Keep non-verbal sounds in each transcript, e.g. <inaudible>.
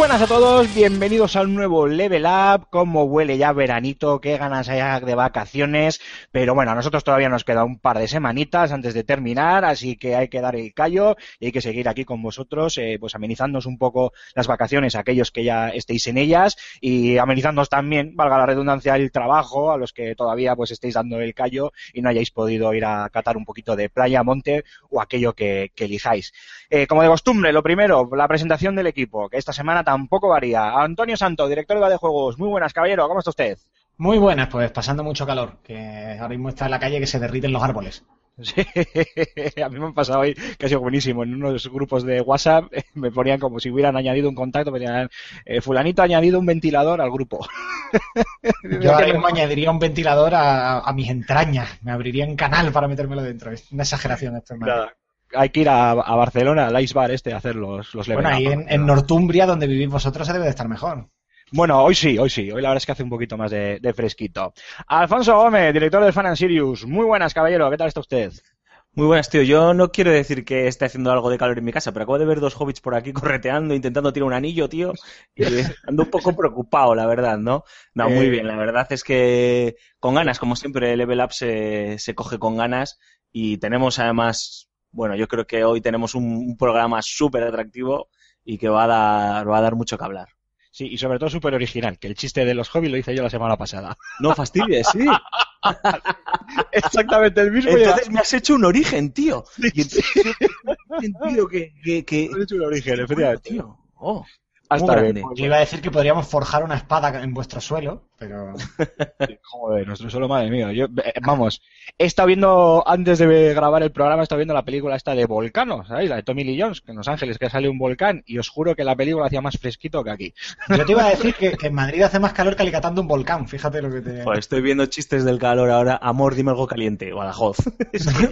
Buenas a todos, bienvenidos a un nuevo Level Up. Como huele ya veranito, qué ganas hay de vacaciones. Pero bueno, a nosotros todavía nos queda un par de semanitas antes de terminar, así que hay que dar el callo y hay que seguir aquí con vosotros, eh, pues amenizándonos un poco las vacaciones a aquellos que ya estéis en ellas y amenizándonos también, valga la redundancia, el trabajo a los que todavía pues estéis dando el callo y no hayáis podido ir a catar un poquito de playa, monte o aquello que, que elijáis. Eh, como de costumbre, lo primero, la presentación del equipo, que esta semana tampoco varía. Antonio Santo, director de Juegos. Muy buenas, caballero. ¿Cómo está usted? Muy buenas, pues pasando mucho calor, que ahora mismo está en la calle que se derriten los árboles. <laughs> Sí, a mí me han pasado hoy que ha sido buenísimo. En unos grupos de WhatsApp <laughs> me ponían como si hubieran añadido un contacto, me decían, eh, fulanito ha añadido un ventilador al grupo. <laughs> Yo ahora mismo añadiría un ventilador a, a mis entrañas, me abriría un canal para metérmelo dentro. Es una exageración esto, hermano. Nada, Hay que ir a, a Barcelona, al Ice Bar este, a hacer los, los level Bueno, ahí en, en Northumbria, donde vivís vosotros, se debe de estar mejor. Bueno, hoy sí, hoy sí. Hoy la verdad es que hace un poquito más de, de fresquito. Alfonso Gómez, director del Fan and Sirius. Muy buenas, caballero. ¿Qué tal está usted? Muy buenas, tío. Yo no quiero decir que esté haciendo algo de calor en mi casa, pero acabo de ver dos hobbits por aquí <laughs> correteando, intentando tirar un anillo, tío. Y <laughs> ando un poco preocupado, la verdad, ¿no? No, muy Eh. bien. La verdad es que con ganas, como siempre, Level Up se, se coge con ganas y tenemos además, bueno, yo creo que hoy tenemos un, un programa súper atractivo y que va a dar, va a dar mucho que hablar. Sí, y sobre todo súper original, que el chiste de los hobbies lo hice yo la semana pasada. No fastidies, sí. <laughs> Exactamente el mismo. Entonces me has hecho un origen, tío. Y entonces yo he sentido que, que, que... He hecho un origen, efectivamente. tío. Oh, Hasta muy grande. Yo iba a decir que podríamos forjar una espada en vuestro suelo, pero <laughs> Joder, nuestro solo, madre mía. Yo, eh, vamos, he estado viendo, antes de grabar el programa, he estado viendo la película esta de Volcano, ¿sabéis? La de Tommy Lee Jones, que en Los Ángeles que sale un volcán, y os juro que la película hacía más fresquito que aquí. yo te iba a decir que, que en Madrid hace más calor que alicatando un volcán, fíjate lo que te... Joder, estoy viendo chistes del calor ahora. Amor, dime algo caliente. Badajoz. <laughs> es, que...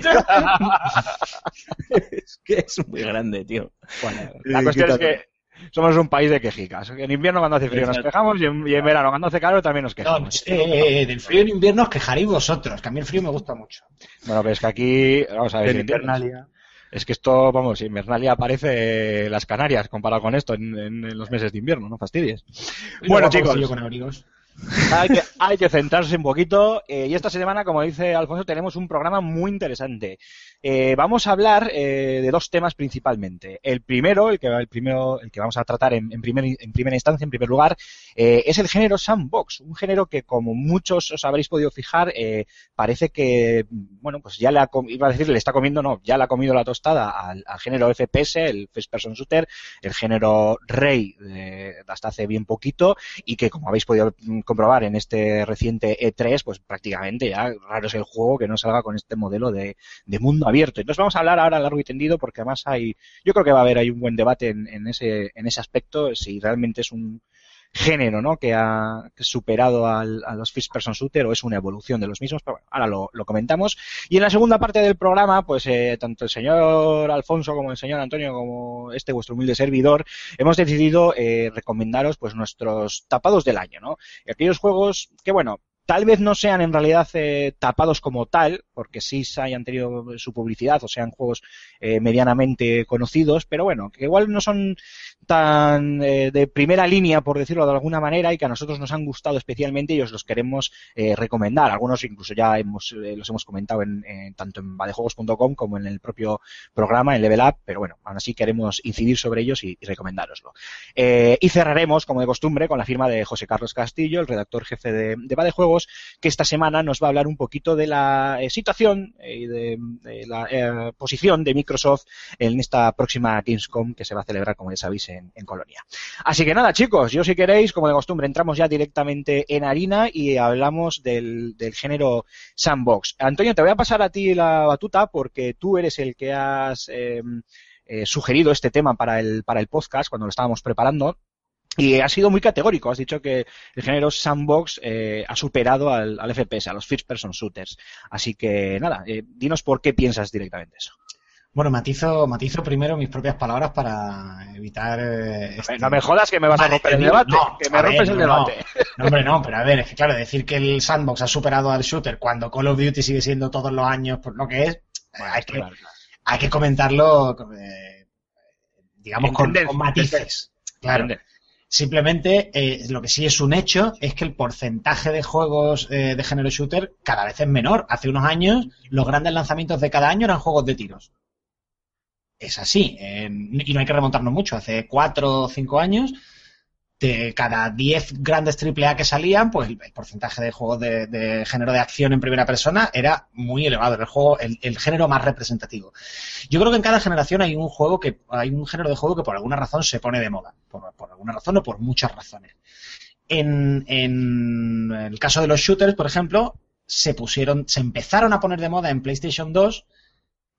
es <laughs> que es muy grande, tío. Bueno, la cuestión es que somos un país de quejicas. En invierno cuando hace frío nos quejamos y en, y en verano cuando hace calor también nos No, quejamos. eh, del frío en invierno os quejaréis vosotros, que a mí el frío me gusta mucho. Bueno, pero es que aquí, vamos a ver, si. Es que esto, vamos, Invernalia aparece las Canarias comparado con esto en, en- en los meses de invierno, no fastidies. Y Bueno, luego chicos. bolsillo con abrigos. Hay que, hay que centrarse un poquito eh, y esta semana, como dice Alfonso, tenemos un programa muy interesante. Eh, vamos a hablar eh, de dos temas principalmente. El primero, el que, el primero, el que vamos a tratar en, en, primer- en primera instancia, en primer lugar, eh, es el género sandbox, un género que, como muchos os habréis podido fijar, eh, parece que, bueno, pues ya le ha, iba a decir, le está comiendo, no, ya le ha comido la tostada al, género FPS, el First Person Shooter, el género rey de, hasta hace bien poquito y que como habéis podido mm, comprobar en este reciente E3, pues prácticamente ya raro es el juego que no salga con este modelo de, de mundo abierto. Entonces vamos a hablar ahora largo y tendido porque además hay, yo creo que va a haber ahí un buen debate en, en ese, en ese aspecto, si realmente es un género, ¿no? Que ha superado a los first person shooter o es una evolución de los mismos, pero bueno, ahora lo, lo comentamos. Y en la segunda parte del programa, pues eh, tanto el señor Alfonso como el señor Antonio, como este vuestro humilde servidor, hemos decidido eh, recomendaros pues nuestros tapados del año, ¿no? Y aquellos juegos que, bueno, tal vez no sean en realidad eh, tapados como tal, porque sí se hayan tenido su publicidad o sean juegos eh, medianamente conocidos, pero bueno, que igual no son tan eh, de primera línea, por decirlo de alguna manera, y que a nosotros nos han gustado especialmente y os los queremos recomendar. Algunos incluso ya hemos, los hemos comentado en, en- tanto en vadejuegos.com como en el propio programa, en Level Up, pero bueno, aún así queremos incidir sobre ellos y, y recomendároslo. Y cerraremos, como de costumbre, con la firma de José Carlos Castillo, el redactor jefe de, de Vadejuegos, que esta semana nos va a hablar un poquito de la eh, situación y de, la eh, posición de Microsoft en esta próxima Gamescom que se va a celebrar, como ya sabéis, en, en Colonia. Así que nada, chicos, yo si queréis, como de costumbre, entramos ya directamente en harina y hablamos del, género sandbox. Antonio, te voy a pasar a ti la batuta porque tú eres el que has eh, eh, sugerido este tema para el, para el podcast cuando lo estábamos preparando. Y has sido muy categórico, has dicho que el género sandbox eh, ha superado al, al, FPS, a los first person shooters. Así que nada, eh, dinos por qué piensas directamente eso. Bueno, matizo, matizo primero mis propias palabras para evitar. Eh, este... No me jodas que me vas vale, a romper el debate. No, que me rompes ver, el debate. No, hombre, no, pero a ver, es que claro, decir que el sandbox ha superado al shooter cuando Call of Duty sigue siendo todos los años por lo que es, bueno, hay, que, hay que comentarlo, eh, digamos, con, con, matices. Claro. Entender. Simplemente, eh, lo que sí es un hecho es que el porcentaje de juegos eh, de género shooter cada vez es menor. Hace unos años, los grandes lanzamientos de cada año eran juegos de tiros es así. Eh, y no hay que remontarnos mucho. Hace cuatro o cinco años, de cada diez grandes AAA que salían, pues el, porcentaje de juegos de, género de acción en primera persona era muy elevado. Era el juego, el, género más representativo. Yo creo que en cada generación hay un juego que, hay un género de juego que por alguna razón se pone de moda. Por, alguna razón o por muchas razones. En el caso de los shooters, por ejemplo, se pusieron, se empezaron a poner de moda en PlayStation 2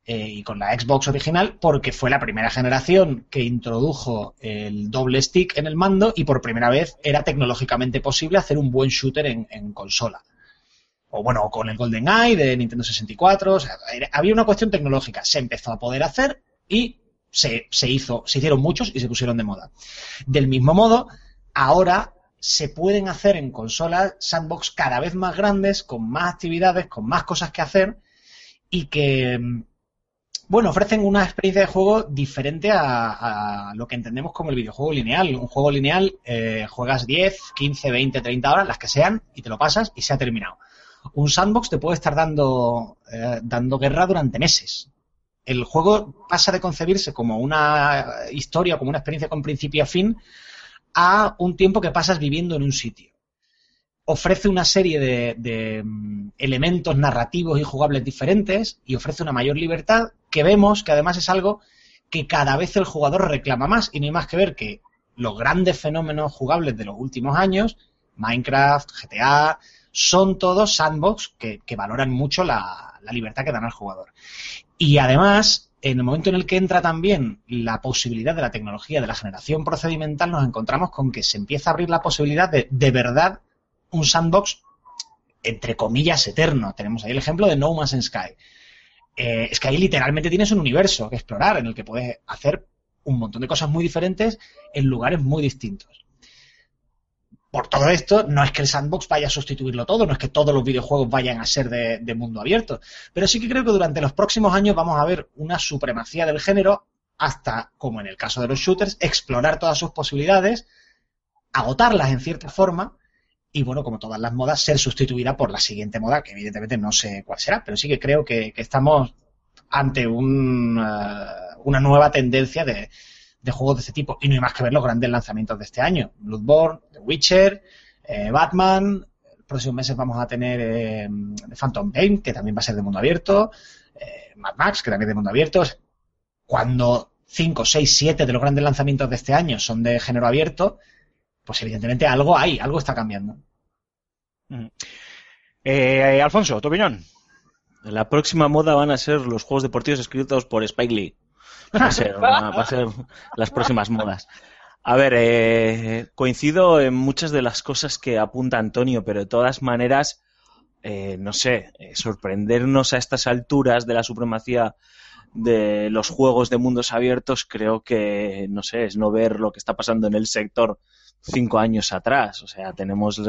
eh, y con la Xbox original porque fue la primera generación que introdujo el doble stick en el mando y por primera vez era tecnológicamente posible hacer un buen shooter en, consola. O bueno, con el Golden Eye de Nintendo 64, o sea, había una cuestión tecnológica, se empezó a poder hacer y se, se hizo, se hicieron muchos y se pusieron de moda. Del mismo modo, ahora se pueden hacer en consolas sandbox cada vez más grandes, con más actividades, con más cosas que hacer y que bueno, ofrecen una experiencia de juego diferente a, lo que entendemos como el videojuego lineal. Un juego lineal, eh, juegas 10, 15, 20, 30 horas, las que sean, y te lo pasas y se ha terminado. Un sandbox te puede estar dando, eh, dando guerra durante meses. El juego pasa de concebirse como una historia, como una experiencia con principio a fin, a un tiempo que pasas viviendo en un sitio ofrece una serie de, de, mm, elementos narrativos y jugables diferentes y ofrece una mayor libertad que vemos que además es algo que cada vez el jugador reclama más y no hay más que ver que los grandes fenómenos jugables de los últimos años, Minecraft, GTA, son todos sandbox que, valoran mucho la, la libertad que dan al jugador. Y además, en el momento en el que entra también la posibilidad de la tecnología de la generación procedimental, nos encontramos con que se empieza a abrir la posibilidad de de verdad un sandbox entre comillas eterno. Tenemos ahí el ejemplo de No Man's Sky. Eh, es que ahí literalmente tienes un universo que explorar en el que puedes hacer un montón de cosas muy diferentes en lugares muy distintos. Por todo esto, no es que el sandbox vaya a sustituirlo todo, no es que todos los videojuegos vayan a ser de, de mundo abierto, pero sí que creo que durante los próximos años vamos a ver una supremacía del género hasta, como en el caso de los shooters, explorar todas sus posibilidades, agotarlas en cierta forma y bueno, como todas las modas, ser sustituida por la siguiente moda, que evidentemente no sé cuál será, pero sí que creo que, que estamos ante un, uh, una nueva tendencia de, de, juegos de este tipo. Y no hay más que ver los grandes lanzamientos de este año. Bloodborne, The Witcher, eh, Batman, los próximos meses vamos a tener eh, Phantom Pain, que también va a ser de mundo abierto, eh, Mad Max, que también es de mundo abierto. Cuando 5, 6, 7 de los grandes lanzamientos de este año son de género abierto, pues evidentemente algo hay, algo está cambiando. Eh, Alfonso, ¿tu opinión? La próxima moda van a ser los juegos deportivos escritos por Spike Lee. Va a ser, va a ser las próximas modas. A ver, eh, coincido en muchas de las cosas que apunta Antonio, pero de todas maneras, eh, no sé, eh, sorprendernos a estas alturas de la supremacía de los juegos de mundos abiertos, creo que, no sé, es no ver lo que está pasando en el sector cinco años atrás. O sea, tenemos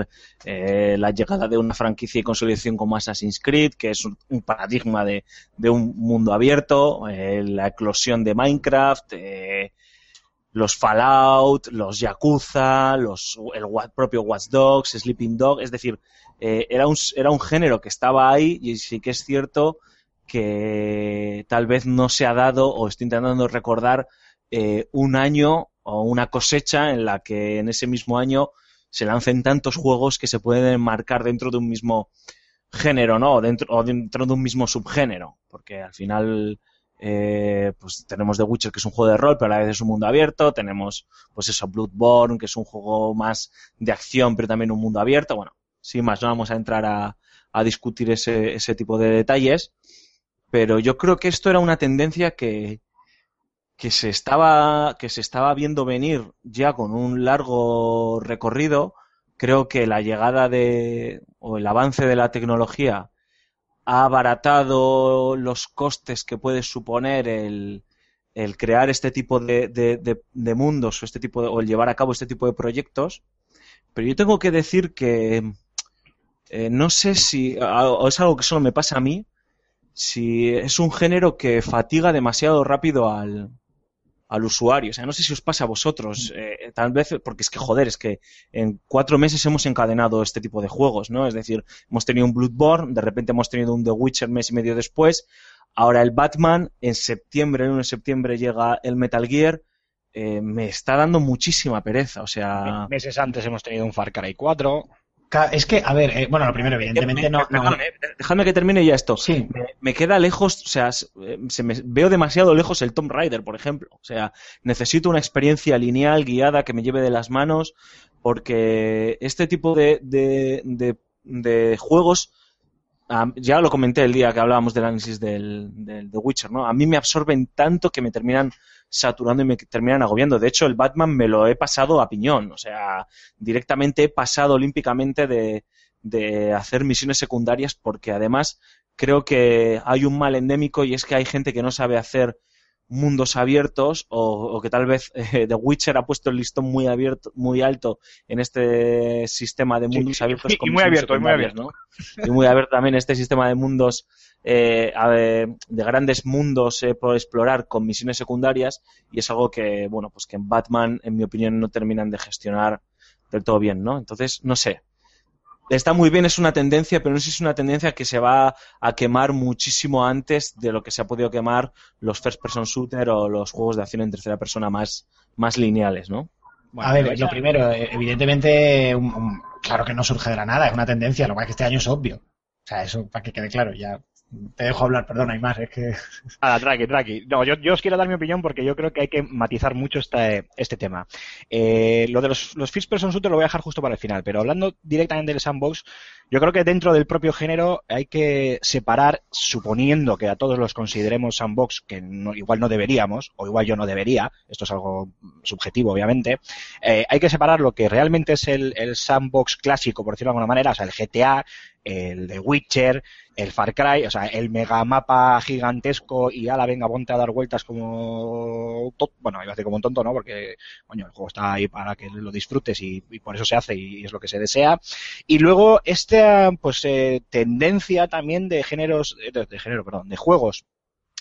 eh, la llegada de una franquicia y consolidación como Assassin's Creed, que es un, paradigma de, de, un mundo abierto, eh, la eclosión de Minecraft, eh, los Fallout, los Yakuza, los, el propio Watch Dogs, Sleeping Dog, es decir, era, un, era un género que estaba ahí y sí que es cierto que tal vez no se ha dado o estoy intentando recordar un año o una cosecha en la que en ese mismo año se lancen tantos juegos que se pueden enmarcar dentro de un mismo género, ¿no? O dentro, o dentro de un mismo subgénero. Porque al final, eh, pues tenemos The Witcher, que es un juego de rol, pero a la vez es un mundo abierto. Tenemos, pues eso, Bloodborne, que es un juego más de acción, pero también un mundo abierto. Bueno, sin más, no vamos a entrar a, a discutir ese, ese tipo de detalles. Pero yo creo que esto era una tendencia que, que se estaba, que se estaba viendo venir ya con un largo recorrido. Creo que la llegada de, o el avance de la tecnología ha abaratado los costes que puede suponer el, el crear este tipo de, de, mundos o este tipo de, o el llevar a cabo este tipo de proyectos. Pero yo tengo que decir que eh, no sé si, o es algo que solo me pasa a mí, si es un género que fatiga demasiado rápido al, al usuario. O sea, no sé si os pasa a vosotros, eh, tal vez, porque es que joder, es que en cuatro meses hemos encadenado este tipo de juegos, ¿no? Es decir, hemos tenido un Bloodborne, de repente hemos tenido un The Witcher mes y medio después, ahora el Batman, en septiembre, el 1 de septiembre llega el Metal Gear, eh, me está dando muchísima pereza, o sea... Meses antes hemos tenido un Far Cry 4. Es que, a ver, eh, bueno, lo primero, evidentemente Me- no. no- eh, Dejadme que termine ya esto. Sí. Me, me queda lejos, o sea, eh, se me, veo demasiado lejos el Tomb Raider, por ejemplo. O sea, necesito una experiencia lineal, guiada, que me lleve de las manos, porque este tipo de, de, de, de juegos, ya lo comenté el día que hablábamos del análisis del, del The Witcher, ¿no? A mí me absorben tanto que me terminan saturando y me terminan agobiando. De hecho, el Batman me lo he pasado a piñón, o sea, directamente he pasado olímpicamente de, de hacer misiones secundarias porque además creo que hay un mal endémico y es que hay gente que no sabe hacer mundos abiertos o, o que tal vez eh, The Witcher ha puesto el listón muy abierto, muy alto en este sistema de mundos Sí, abiertos y- muy abierto, y muy secundarias, ¿no? Y muy abierto también este sistema de mundos eh, de grandes mundos eh, por explorar con misiones secundarias y es algo que bueno pues que en Batman en mi opinión no terminan de gestionar del todo bien, ¿no? Entonces no sé, está muy bien, es una tendencia, pero no sé si es una tendencia que se va a quemar muchísimo antes de lo que se ha podido quemar los first person shooter o los juegos de acción en tercera persona más, más lineales, ¿no? a ver, lo primero, eh, evidentemente, un- un- claro que no surge de la nada, es una tendencia, lo que pasa es que este año es obvio. O sea, eso para que quede claro, ya te dejo hablar, perdona, hay más, es que... <laughs> Ah, tranqui, tranqui. No, yo, os quiero dar mi opinión porque yo creo que hay que matizar mucho este, este tema. Eh, lo de los, los first person lo voy a dejar justo para el final, pero hablando directamente del sandbox, yo creo que dentro del propio género hay que separar, suponiendo que a todos los consideremos sandbox, que no- igual no deberíamos, o igual yo no debería, esto es algo subjetivo obviamente, eh, hay que separar lo que realmente es el sandbox clásico, por decirlo de alguna manera, o sea, el GTA, el de Witcher, el Far Cry, o sea, el megamapa gigantesco y ala, venga, ponte a dar vueltas como... Bueno, iba a decir como un tonto, ¿no? Porque, coño, el juego está ahí para que lo disfrutes y, por eso se hace y, es lo que se desea. Y luego, esta, pues, eh, tendencia también de géneros, eh, de, de género, perdón, de juegos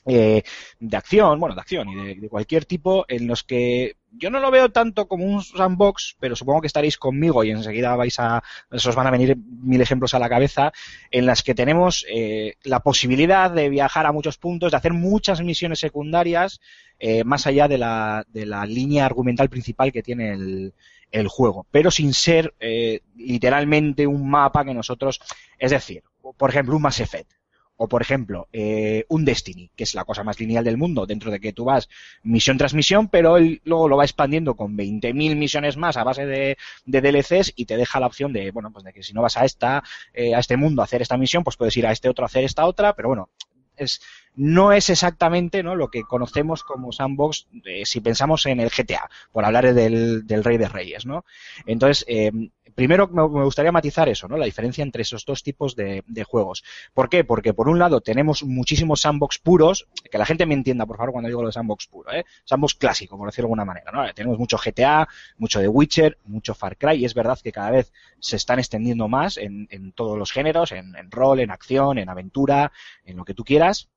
eh, de acción, bueno, de acción y de cualquier tipo, en los que yo no lo veo tanto como un sandbox, pero supongo que estaréis conmigo y enseguida vais a, os van a venir mil ejemplos a la cabeza, en las que tenemos eh, la posibilidad de viajar a muchos puntos, de hacer muchas misiones secundarias, eh, más allá de la, de la línea argumental principal que tiene el, el juego, pero sin ser eh, literalmente un mapa que nosotros, es decir, por ejemplo, un Mass Effect. O, por ejemplo, eh, un Destiny, que es la cosa más lineal del mundo, dentro de que tú vas misión tras misión, pero él luego lo va expandiendo con 20.000 misiones más a base de, de DLCs y te deja la opción de, bueno, pues de que si no vas a esta, eh, a este mundo a hacer esta misión, pues puedes ir a este otro a hacer esta otra, pero bueno, es, no es exactamente ¿no? lo que conocemos como sandbox eh, si pensamos en el GTA, por hablar del, Rey de Reyes, ¿no? Entonces, eh, primero me gustaría matizar eso, ¿no? La diferencia entre esos dos tipos de, de juegos. ¿Por qué? Porque por un lado tenemos muchísimos sandbox puros, que la gente me entienda, por favor, cuando digo lo de sandbox puro, ¿eh? Sandbox clásico, por decirlo de alguna manera, ¿no? Tenemos mucho GTA, mucho The Witcher, mucho Far Cry, y es verdad que cada vez se están extendiendo más en, en todos los géneros, en, en rol, en acción, en aventura, en lo que tú quieras.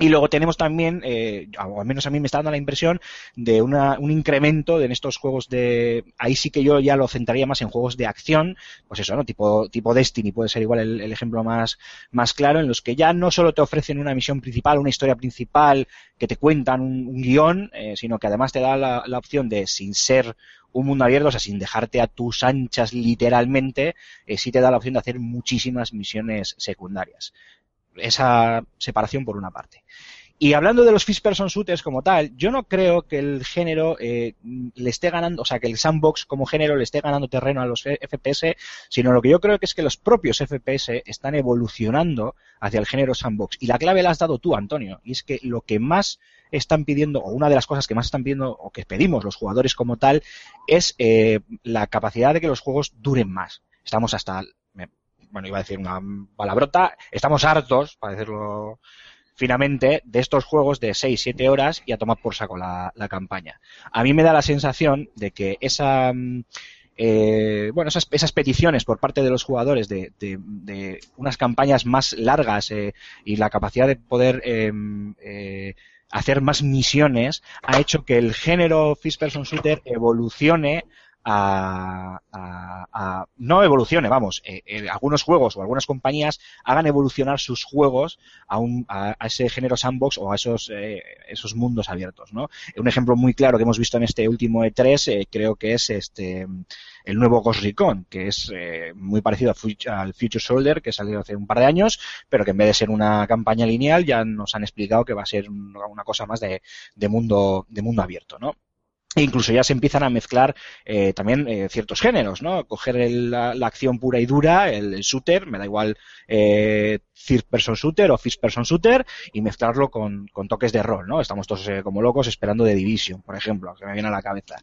Y luego tenemos también, eh, o al menos a mí me está dando la impresión, de una, un incremento de en estos juegos de... Ahí sí que yo ya lo centraría más en juegos de acción, pues eso, ¿no? Tipo, tipo Destiny puede ser igual el, el ejemplo más, más claro, en los que ya no solo te ofrecen una misión principal, una historia principal, que te cuentan un, un guion, eh, sino que además te da la, la opción de, sin ser un mundo abierto, o sea, sin dejarte a tus anchas literalmente, eh, sí te da la opción de hacer muchísimas misiones secundarias esa separación por una parte. Y hablando de los first person shooters como tal, yo no creo que el género eh, le esté ganando, o sea, que el sandbox como género le esté ganando terreno a los FPS, sino lo que yo creo que es que los propios FPS están evolucionando hacia el género sandbox. Y la clave la has dado tú, Antonio, y es que lo que más están pidiendo, o una de las cosas que más están pidiendo, o que pedimos los jugadores como tal, es eh, la capacidad de que los juegos duren más. Estamos hasta bueno, iba a decir una palabrota, estamos hartos, para decirlo finamente, de estos juegos de 6, 7 horas y a tomar por saco la, campaña. A mí me da la sensación de que esa... Eh, bueno, esas, peticiones por parte de los jugadores de, unas campañas más largas eh, y la capacidad de poder eh, hacer más misiones ha hecho que el género First Person Shooter evolucione a, a, no evolucione, vamos, eh, eh, algunos juegos o algunas compañías hagan evolucionar sus juegos a, un, a, ese género sandbox o a esos, eh, esos mundos abiertos, ¿no? Un ejemplo muy claro que hemos visto en este último E3 eh, creo que es este el nuevo Ghost Recon, que es muy parecido al Future Soldier que salió hace un par de años, pero que en vez de ser una campaña lineal ya nos han explicado que va a ser una cosa más de, de mundo de mundo abierto, ¿no? E incluso ya se empiezan a mezclar eh, también eh, ciertos géneros, ¿no? Coger el, la, la, acción pura y dura, el, el shooter, me da igual eh, third person shooter o first person shooter, y mezclarlo con, con toques de rol, ¿no? Estamos todos eh, como locos esperando de Division, por ejemplo, que me viene a la cabeza.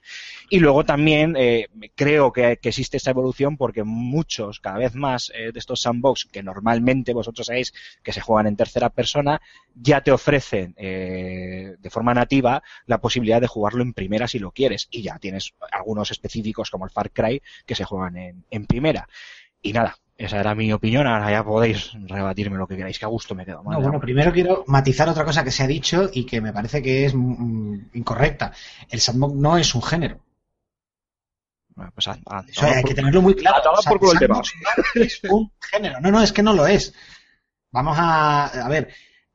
Y luego también eh, creo que, que, existe esta evolución porque muchos, cada vez más, eh, de estos sandbox que normalmente vosotros sabéis que se juegan en tercera persona, ya te ofrecen eh, de forma nativa la posibilidad de jugarlo en primera si lo quieres. Y ya tienes algunos específicos como el Far Cry que se juegan en, en primera. Y nada, esa era mi opinión, ahora ya podéis rebatirme lo que queráis, que a gusto me quedo. No, bueno, primero quiero matizar otra cosa que se ha dicho y que me parece que es mm, incorrecta. El sandbox no es un género. Bueno, pues, ah, ah, o sea, hay por, que tenerlo muy claro. O sea, por el tema. No es un género. No, no, es que no lo es. Vamos a, a ver,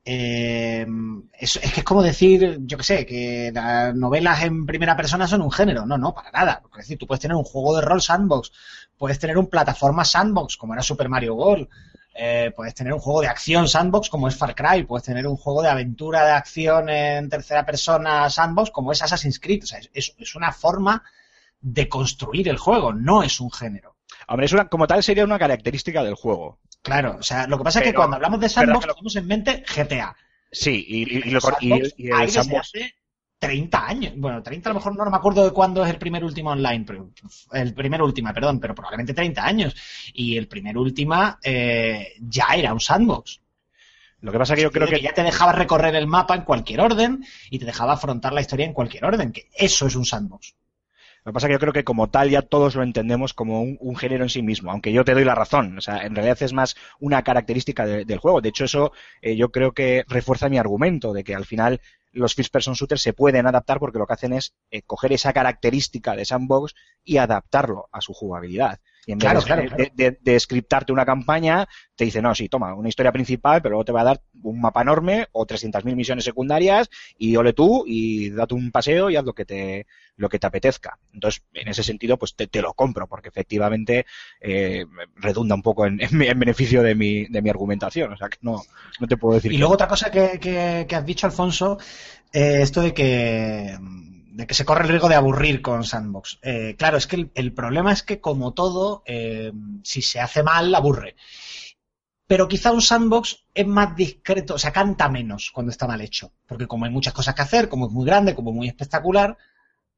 eh, es, que es como decir, yo que sé, que las novelas en primera persona son un género. No, no, para nada. Es decir, tú puedes tener un juego de rol sandbox, puedes tener un plataforma sandbox, como era Super Mario World, eh, puedes tener un juego de acción sandbox, como es Far Cry, puedes tener un juego de aventura de acción en tercera persona sandbox, como es Assassin's Creed. O sea, es, es una forma de construir el juego, no es un género. Hombre, es una, como tal sería una característica del juego. Claro, o sea, lo que pasa pero, es que cuando hablamos de sandbox lo... tenemos en mente GTA. Sí, y, y, y, lo, y, y el sandbox... hace 30 años. Bueno, 30 a lo mejor no, no me acuerdo de cuándo es el primer último online, pero el primer última, perdón, pero probablemente 30 años. Y el primer última eh, ya era un sandbox. Lo que pasa es que yo creo que... que... ya te dejaba recorrer el mapa en cualquier orden y te dejaba afrontar la historia en cualquier orden, que eso es un sandbox. Lo que pasa es que yo creo que como tal ya todos lo entendemos como un, género en sí mismo, aunque yo te doy la razón. O sea, en realidad es más una característica de, del juego. De hecho, eso eh, yo creo que refuerza mi argumento de que al final los first person shooters se pueden adaptar porque lo que hacen es eh, coger esa característica de sandbox y adaptarlo a su jugabilidad. Y en vez claro, de, claro, claro. de, scriptarte una campaña, te dice, no, sí, toma, una historia principal, pero luego te va a dar un mapa enorme o 300.000 misiones secundarias y ole tú y date un paseo y haz lo que te, lo que te apetezca. Entonces, en ese sentido, pues te, te lo compro porque efectivamente eh, redunda un poco en, en, en, beneficio de mi, de mi argumentación. O sea, que no, no te puedo decir. Y que luego otra cosa que, que, que has dicho, Alfonso, eh, esto de que de que se corre el riesgo de aburrir con Sandbox. Eh, claro, es que el, el, problema es que, como todo, eh, si se hace mal, aburre. Pero quizá un sandbox es más discreto, o sea, canta menos cuando está mal hecho. Porque como hay muchas cosas que hacer, como es muy grande, como muy espectacular,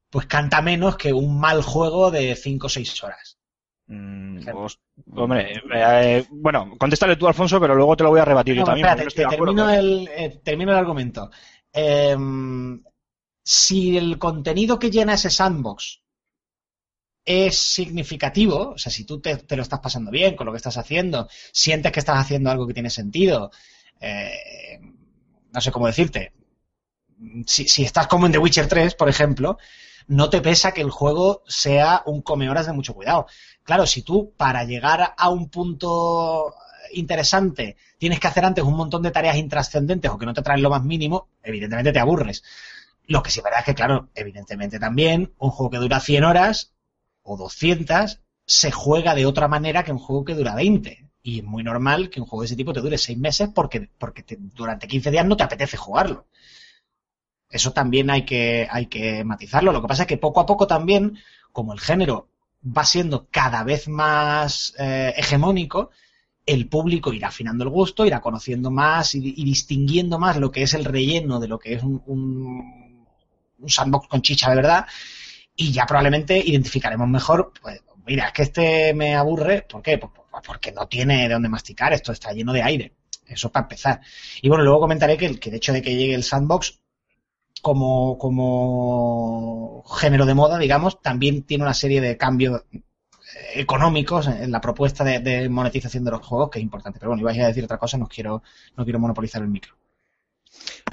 pues canta menos que un mal juego de 5 o 6 horas. Mm, pues, hombre, eh, bueno, contéstale tú, Alfonso, pero luego te lo voy a rebatir no, yo también. Espérate, te, termino, el, eh, termino el argumento. Eh, si el contenido que llena ese sandbox es significativo, o sea, si tú te, lo estás pasando bien con lo que estás haciendo, sientes que estás haciendo algo que tiene sentido, eh, no sé cómo decirte, si, si estás como en The Witcher 3, por ejemplo, no te pesa que el juego sea un come horas de mucho cuidado. Claro, si tú para llegar a un punto interesante tienes que hacer antes un montón de tareas intrascendentes o que no te traen lo más mínimo, evidentemente te aburres. Lo que sí es verdad es que, claro, evidentemente también un juego que dura 100 horas o 200 se juega de otra manera que un juego que dura 20. Y es muy normal que un juego de ese tipo te dure 6 meses porque, porque te- durante 15 días no te apetece jugarlo. Eso también hay que, hay que matizarlo. Lo que pasa es que poco a poco también, como el género va siendo cada vez más eh, hegemónico, el público irá afinando el gusto, irá conociendo más y, distinguiendo más lo que es el relleno de lo que es un- un sandbox con chicha de verdad. Y ya probablemente identificaremos mejor, pues, mira, es que este me aburre, ¿por qué? Pues, pues, porque no tiene de dónde masticar, esto está lleno de aire. Eso para empezar. Y bueno, luego comentaré que el, que el hecho de que llegue el sandbox como, como género de moda, digamos, también tiene una serie de cambios eh, económicos en la propuesta de, de monetización de los juegos, que es importante. Pero bueno, ibais a decir otra cosa, no quiero, no quiero monopolizar el micro.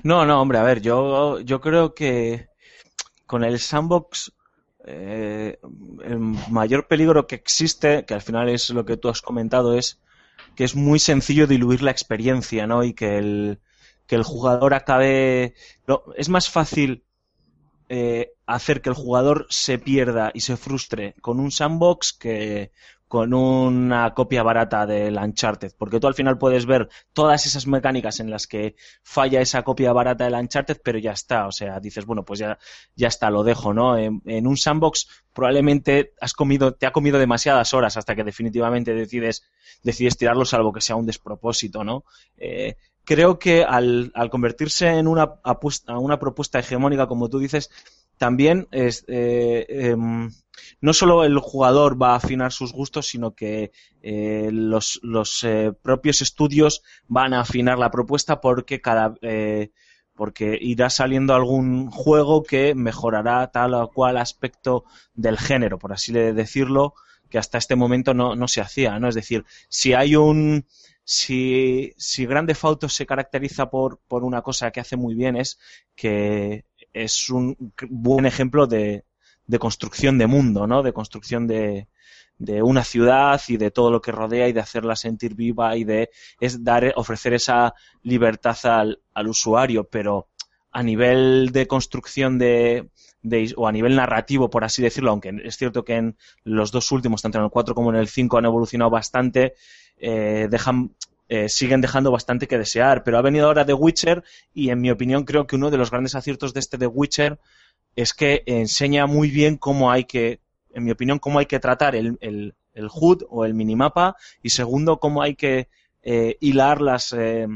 No, no, hombre, a ver, yo, yo creo que con el sandbox eh, el mayor peligro que existe, que al final es lo que tú has comentado, es que es muy sencillo diluir la experiencia, ¿no? Y que el, que el jugador acabe... Es más fácil eh, hacer que el jugador se pierda y se frustre con un sandbox que con una copia barata del Uncharted, porque tú al final puedes ver todas esas mecánicas en las que falla esa copia barata del Uncharted, pero ya está, o sea, dices, bueno, pues ya, ya está, lo dejo, ¿no? En, en un sandbox probablemente has comido, te ha comido demasiadas horas hasta que definitivamente decides, decides tirarlo, salvo que sea un despropósito, ¿no? Eh, creo que al, al convertirse en una, apuesta, una propuesta hegemónica, como tú dices, también es, eh, eh, no solo el jugador va a afinar sus gustos, sino que eh, los, los eh, propios estudios van a afinar la propuesta porque cada eh, porque irá saliendo algún juego que mejorará tal o cual aspecto del género, por así decirlo, que hasta este momento no, no se hacía, ¿no? Es decir, si hay un si, si Grande Auto se caracteriza por, por una cosa que hace muy bien es que es un buen ejemplo de, de construcción de mundo, ¿no? De construcción de, de una ciudad y de todo lo que rodea y de hacerla sentir viva y de es dar ofrecer esa libertad al, al usuario, pero a nivel de construcción de, de, o a nivel narrativo, por así decirlo, aunque es cierto que en los dos últimos, tanto en el 4 como en el 5, han evolucionado bastante, eh, dejan, eh, siguen dejando bastante que desear. Pero ha venido ahora The Witcher y, en mi opinión, creo que uno de los grandes aciertos de este The Witcher es que enseña muy bien cómo hay que, en mi opinión, cómo hay que tratar el, el, el HUD o el minimapa y segundo, cómo hay que eh, hilar las eh,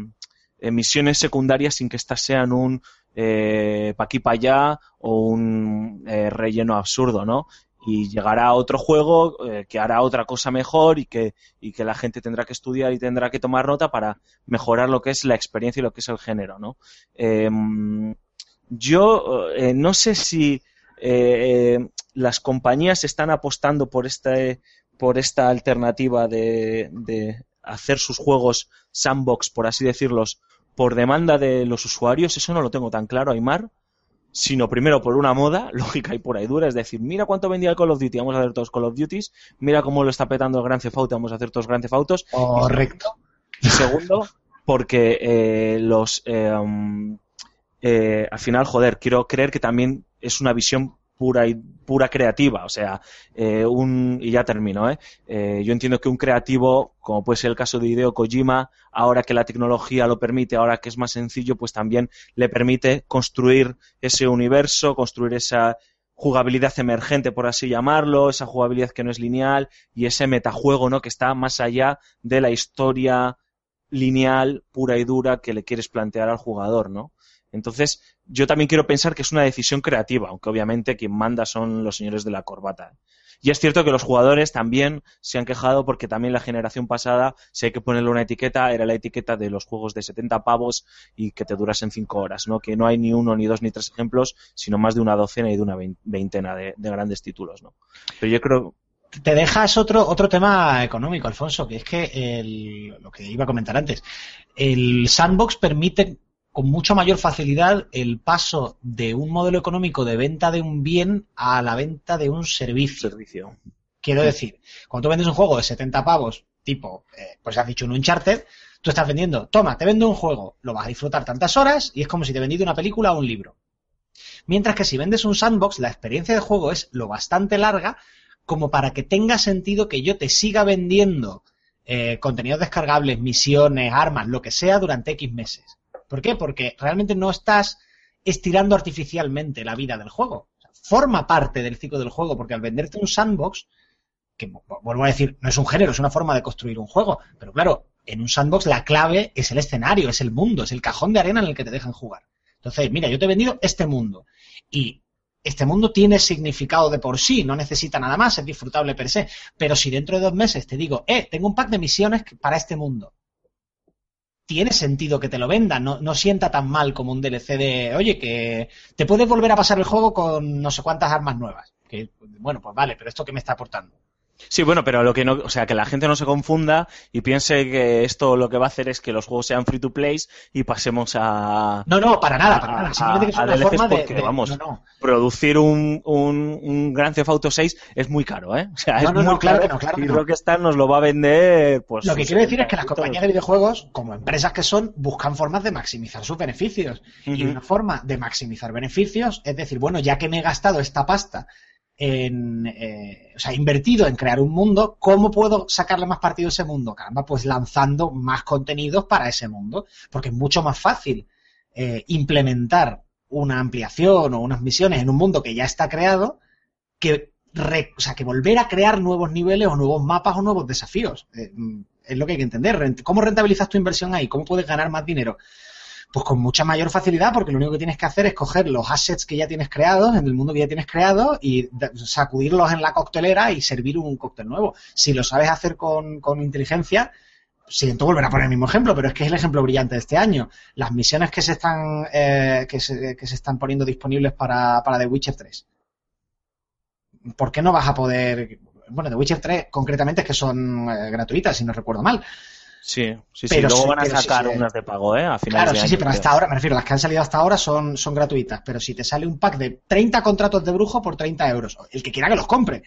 misiones secundarias sin que éstas sean un eh, pa' aquí pa' allá o un eh, relleno absurdo, ¿no? Y llegará otro juego eh, que hará otra cosa mejor y que, y que la gente tendrá que estudiar y tendrá que tomar nota para mejorar lo que es la experiencia y lo que es el género, ¿no? Eh, yo eh, no sé si eh, las compañías están apostando por este por esta alternativa de, de, hacer sus juegos sandbox, por así decirlos, por demanda de los usuarios, eso no lo tengo tan claro, Aymar, sino primero por una moda, <laughs> lógica y pura y dura, es decir, mira cuánto vendía el Call of Duty, vamos a hacer todos Call of Duties, mira cómo lo está petando el Grand Theft Auto, vamos a hacer todos Grand Theft Autos. Correcto. Y segundo, porque eh, los eh, um, eh, al final, joder, quiero creer que también es una visión pura y pura creativa, o sea, eh, un y ya termino, ¿eh? ¿eh? Yo entiendo que un creativo, como puede ser el caso de Hideo Kojima, ahora que la tecnología lo permite, ahora que es más sencillo, pues también le permite construir ese universo, construir esa jugabilidad emergente, por así llamarlo, esa jugabilidad que no es lineal y ese metajuego, ¿no? Que está más allá de la historia lineal, pura y dura que le quieres plantear al jugador, ¿no? Entonces, yo también quiero pensar que es una decisión creativa, aunque obviamente quien manda son los señores de la corbata. Y es cierto que los jugadores también se han quejado porque también la generación pasada, si hay que ponerle una etiqueta, era la etiqueta de los juegos de 70 pavos y que te durasen 5 horas, ¿no? Que no hay ni uno, ni dos, ni tres ejemplos, sino más de una docena y de una veintena de, de grandes títulos, ¿no? Pero yo creo, te dejas otro, otro tema económico, Alfonso, que es que el, lo que iba a comentar antes. El sandbox permite con mucha mayor facilidad el paso de un modelo económico de venta de un bien a la venta de un servicio. Servicio. Quiero decir, cuando tú vendes un juego de 70 pavos, tipo, eh, pues has dicho un Uncharted, tú estás vendiendo, toma, te vendo un juego, lo vas a disfrutar tantas horas y es como si te vendido una película o un libro. Mientras que si vendes un sandbox, la experiencia de juego es lo bastante larga como para que tenga sentido que yo te siga vendiendo eh, contenidos descargables, misiones, armas, lo que sea durante X meses. ¿Por qué? Porque realmente no estás estirando artificialmente la vida del juego. Forma parte del ciclo del juego, porque al venderte un sandbox, que vu- vuelvo a decir, no es un género, es una forma de construir un juego, pero claro, en un sandbox la clave es el escenario, es el mundo, es el cajón de arena en el que te dejan jugar. Entonces, mira, yo te he vendido este mundo y este mundo tiene significado de por sí, no necesita nada más, es disfrutable per se. Pero si dentro de dos meses te digo, eh, tengo un pack de misiones para este mundo, tiene sentido que te lo venda, no, no sienta tan mal como un DLC de, oye, que te puedes volver a pasar el juego con no sé cuántas armas nuevas. Que, bueno, pues vale, pero esto qué me está aportando. Sí, bueno, pero lo que no, o sea, que la gente no se confunda y piense que esto lo que va a hacer es que los juegos sean free to play y pasemos a No, no, para nada, para a- nada. Simplemente que es una forma de, porque, de- vamos, no, no. producir un, un, un Grand Theft Auto 6 es muy caro, ¿eh? O sea, No, es muy claro caro que no, claro que y. Rockstar nos lo va a vender, pues... Lo que quiero decir es que las 70 compañías de videojuegos, como empresas que son, buscan formas de maximizar sus beneficios. Y una forma de maximizar beneficios es decir, bueno, ya que me he gastado esta pasta en, eh, o sea, invertido en crear un mundo, ¿cómo puedo sacarle más partido a ese mundo? Caramba, pues lanzando más contenidos para ese mundo, porque es mucho más fácil eh, implementar una ampliación o unas misiones en un mundo que ya está creado que, re- o sea, que volver a crear nuevos niveles o nuevos mapas o nuevos desafíos. Eh, mm, es lo que hay que entender. ¿Cómo rentabilizas tu inversión ahí? ¿Cómo puedes ganar más dinero? Pues con mucha mayor facilidad, porque lo único que tienes que hacer es coger los assets que ya tienes creados, en el mundo que ya tienes creado, y sacudirlos en la coctelera y servir un cóctel nuevo. Si lo sabes hacer con, con inteligencia, siento volver a poner el mismo ejemplo, pero es que es el ejemplo brillante de este año. Las misiones que se están, eh, que se, que se están poniendo disponibles para, para The Witcher 3. ¿Por qué no vas a poder...? Bueno, The Witcher 3 concretamente es que son eh, gratuitas, si no recuerdo mal. Sí, sí, sí. Pero Luego sí, van a sacar sí. unas de pago, ¿eh? A finales Claro, de sí, año, sí, pero hasta ahora, me refiero, las que han salido hasta ahora son, son gratuitas, pero si te sale un pack de 30 contratos de brujo por 30 euros, el que quiera que los compre.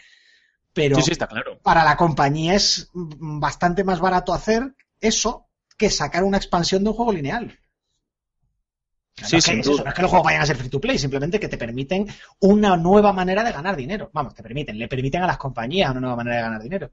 Pero Sí, sí, está claro. para la compañía es bastante más barato hacer eso que sacar una expansión de un juego lineal. Sí, es que eso, no es que los juegos vayan a ser free to play, simplemente que te permiten una nueva manera de ganar dinero. Vamos, te permiten, le permiten a las compañías una nueva manera de ganar dinero.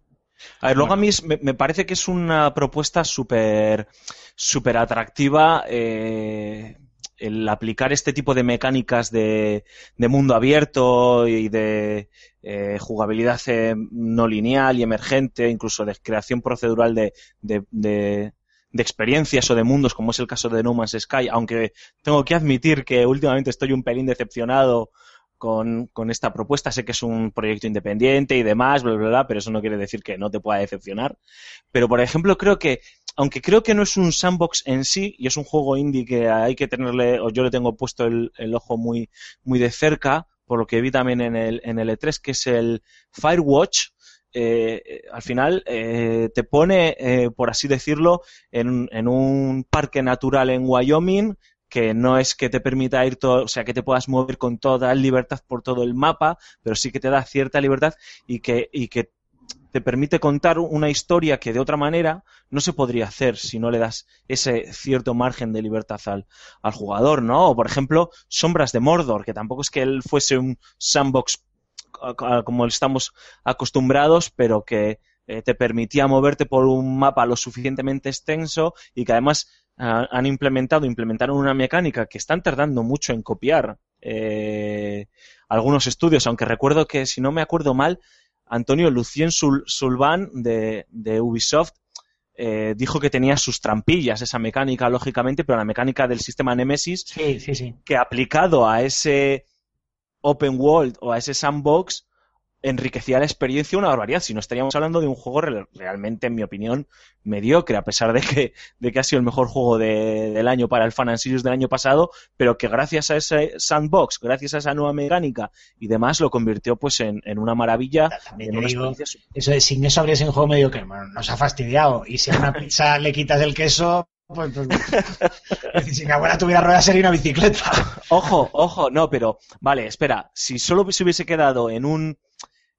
A ver, luego a mí es- me, me parece que es una propuesta súper súper atractiva eh, el aplicar este tipo de mecánicas de, de mundo abierto y de eh, jugabilidad eh, no lineal y emergente, incluso de creación procedural de, de, de- de experiencias o de mundos, como es el caso de No Man's Sky, aunque tengo que admitir que últimamente estoy un pelín decepcionado con, con esta propuesta. Sé que es un proyecto independiente y demás, bla, bla, bla, pero eso no quiere decir que no te pueda decepcionar. Pero, por ejemplo, creo que, aunque creo que no es un sandbox en sí, y es un juego indie que hay que tenerle, o yo le tengo puesto el, el ojo muy, muy de cerca, por lo que vi también en el, en el E3, que es el Firewatch, eh, al final eh, te pone, eh, por así decirlo, en, en un parque natural en Wyoming, que no es que te permita ir todo, o sea, que te puedas mover con toda libertad por todo el mapa, pero sí que te da cierta libertad y que, y que te permite contar una historia que de otra manera no se podría hacer si no le das ese cierto margen de libertad al, al jugador, ¿no? O por ejemplo, Sombras de Mordor, que tampoco es que él fuese un sandbox como estamos acostumbrados, pero que eh, te permitía moverte por un mapa lo suficientemente extenso y que además han implementado, implementaron una mecánica que están tardando mucho en copiar eh, algunos estudios, aunque recuerdo que, si no me acuerdo mal, Antonio Lucien Sul- Sulvan de, de Ubisoft eh, dijo que tenía sus trampillas esa mecánica, lógicamente, pero la mecánica del sistema Nemesis Sí, sí, sí. que aplicado a ese open world o a ese sandbox enriquecía la experiencia una barbaridad. Si no estaríamos hablando de un juego re- realmente, en mi opinión, mediocre, a pesar de que, de que ha sido el mejor juego de- del año para el Fan and Series del año pasado, pero que gracias a ese sandbox, gracias a esa nueva mecánica y demás, lo convirtió pues en, en una maravilla. En una digo, eso de, sin eso habría sido un juego medio que bueno, nos ha fastidiado. Y si a una pizza <laughs> le quitas el queso, Pues, pues, pues, si mi abuela tuviera ruedas sería una bicicleta. Ojo, ojo, no, pero vale, espera, si solo se hubiese quedado en un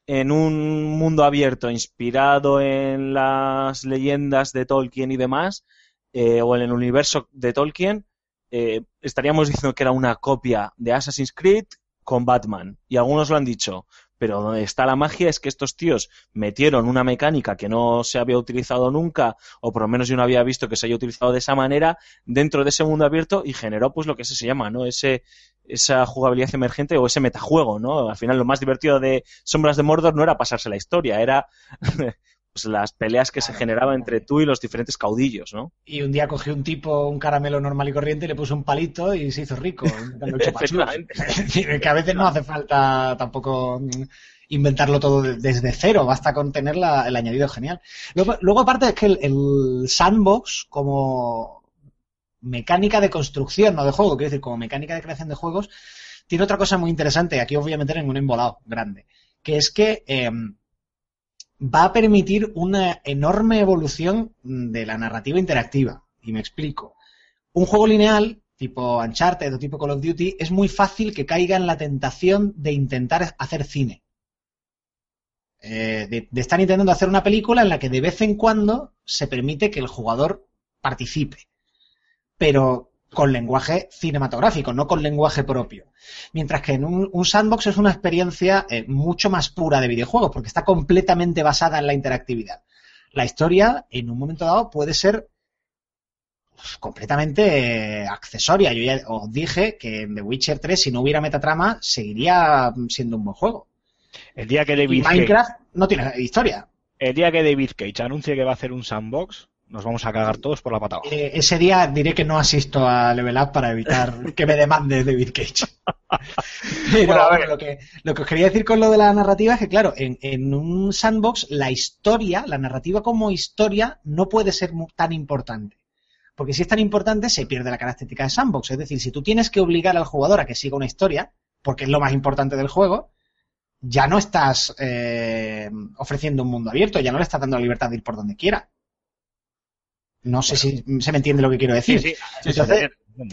en un mundo abierto inspirado en las leyendas de Tolkien y demás, eh, o en el universo de Tolkien, eh, estaríamos <laughs> diciendo que era una copia de Assassin's Creed con Batman. Y algunos lo han dicho, pero donde está la magia es que estos tíos metieron una mecánica que no se había utilizado nunca, o por lo menos yo no había visto que se haya utilizado de esa manera, dentro de ese mundo abierto y generó pues lo que se llama, ¿no? Ese, esa jugabilidad emergente o ese metajuego, ¿no? Al final lo más divertido de Sombras de Mordor no era pasarse la historia, era <laughs> pues las peleas que se generaban entre tú y los diferentes caudillos, ¿no? Y un día cogió un tipo un caramelo normal y corriente y le puso un palito y se hizo rico. <laughs> <laughs> que a veces no hace falta tampoco inventarlo todo desde cero, basta con tener el añadido genial. Luego, aparte es que el, sandbox como mecánica de construcción, no de juego, quiero decir, como mecánica de creación de juegos, tiene otra cosa muy interesante, aquí os voy a meter en un embolado grande, que es que em, va a permitir una enorme evolución de la narrativa interactiva. Y me explico. Un juego lineal, tipo Uncharted o tipo Call of Duty, es muy fácil que caiga en la tentación de intentar hacer cine. Eh, de, de, estar intentando hacer una película en la que de vez en cuando se permite que el jugador participe. Pero con lenguaje cinematográfico, no con lenguaje propio. Mientras que en un, sandbox es una experiencia eh, mucho más pura de videojuegos, porque está completamente basada en la interactividad. La historia, en un momento dado, puede ser pues, completamente eh, accesoria. Yo ya os dije que en The Witcher 3, si no hubiera metatrama, seguiría siendo un buen juego. El día que David Minecraft no tiene historia. El día que David Cage anuncie que va a hacer un sandbox, nos vamos a cagar todos por la pata eh, ese día diré que no asisto a Level Up para evitar <laughs> que me demande David Cage. <laughs> Pero lo, que, lo que os quería decir con lo de la narrativa es que, claro, en, un sandbox la historia, la narrativa como historia, no puede ser tan importante. Porque si es tan importante, se pierde la característica de sandbox. Es decir, si tú tienes que obligar al jugador a que siga una historia, porque es lo más importante del juego, ya no estás eh, ofreciendo un mundo abierto, ya no le estás dando la libertad de ir por donde quiera. No sé si se me entiende lo que quiero decir.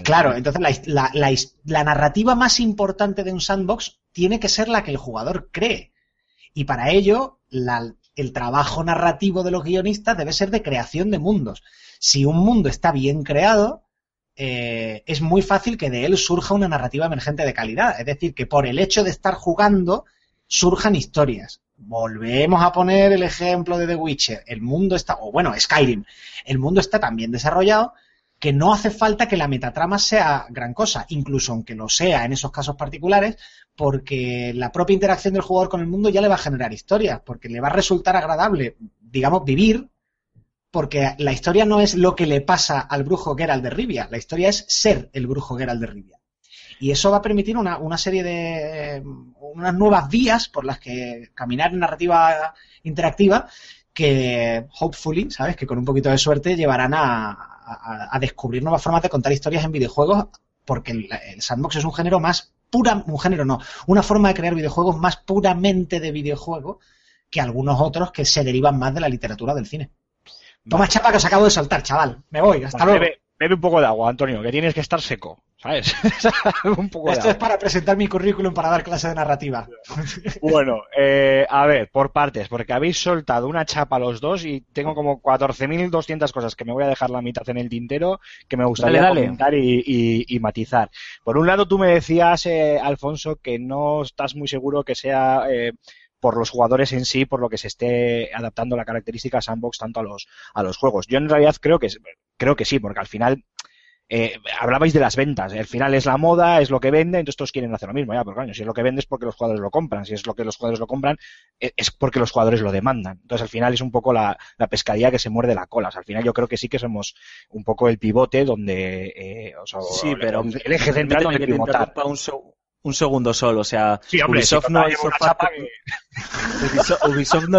claro, entonces la, narrativa más importante de un sandbox tiene que ser la que el jugador cree. Y para ello, el trabajo narrativo de los guionistas debe ser de creación de mundos. Si un mundo está bien creado, eh, es muy fácil que de él surja una narrativa emergente de calidad. Es decir, que por el hecho de estar jugando, surjan historias volvemos a poner el ejemplo de The Witcher, el mundo está, o bueno, Skyrim, el mundo está tan bien desarrollado que no hace falta que la metatrama sea gran cosa, incluso aunque lo sea en esos casos particulares, porque la propia interacción del jugador con el mundo ya le va a generar historias, porque le va a resultar agradable, digamos, vivir, porque la historia no es lo que le pasa al brujo Geralt de Rivia, la historia es ser el brujo Geralt de Rivia. Y eso va a permitir una, una serie de unas nuevas vías por las que caminar en narrativa interactiva que, hopefully, ¿sabes? Que con un poquito de suerte llevarán a, a, descubrir nuevas formas de contar historias en videojuegos porque el, sandbox es un género más pura, un género no, una forma de crear videojuegos más puramente de videojuego que algunos otros que se derivan más de la literatura del cine. Toma chapa que os acabo de saltar, chaval. Me voy, hasta luego. Bebe un poco de agua, Antonio, que tienes que estar seco, ¿sabes? <laughs> un poco Esto es para presentar mi currículum para dar clase de narrativa. <laughs> bueno, eh, a ver, por partes, porque habéis soltado una chapa los dos y tengo como 14.200 cosas que me voy a dejar la mitad en el tintero que me gustaría comentar y, matizar. Por un lado, tú me decías, eh, Alfonso, que no estás muy seguro que sea... Eh, por los jugadores en sí, por lo que se esté adaptando la característica sandbox tanto a los, a los juegos. Yo en realidad creo que, creo que sí, porque al final eh, hablabais de las ventas. Al final es la moda, es lo que vende, entonces todos quieren hacer lo mismo. Ya, pero claro, si es lo que vende es porque los jugadores lo compran. Si es lo que los jugadores lo compran, eh, es porque los jugadores lo demandan. Entonces al final es un poco la, la pescadilla que se muerde la cola. al final yo creo que sí que somos un poco el pivote donde. Eh, sí, pero el eje central donde pivotar. Un, un segundo solo, o sea, Ubisoft, no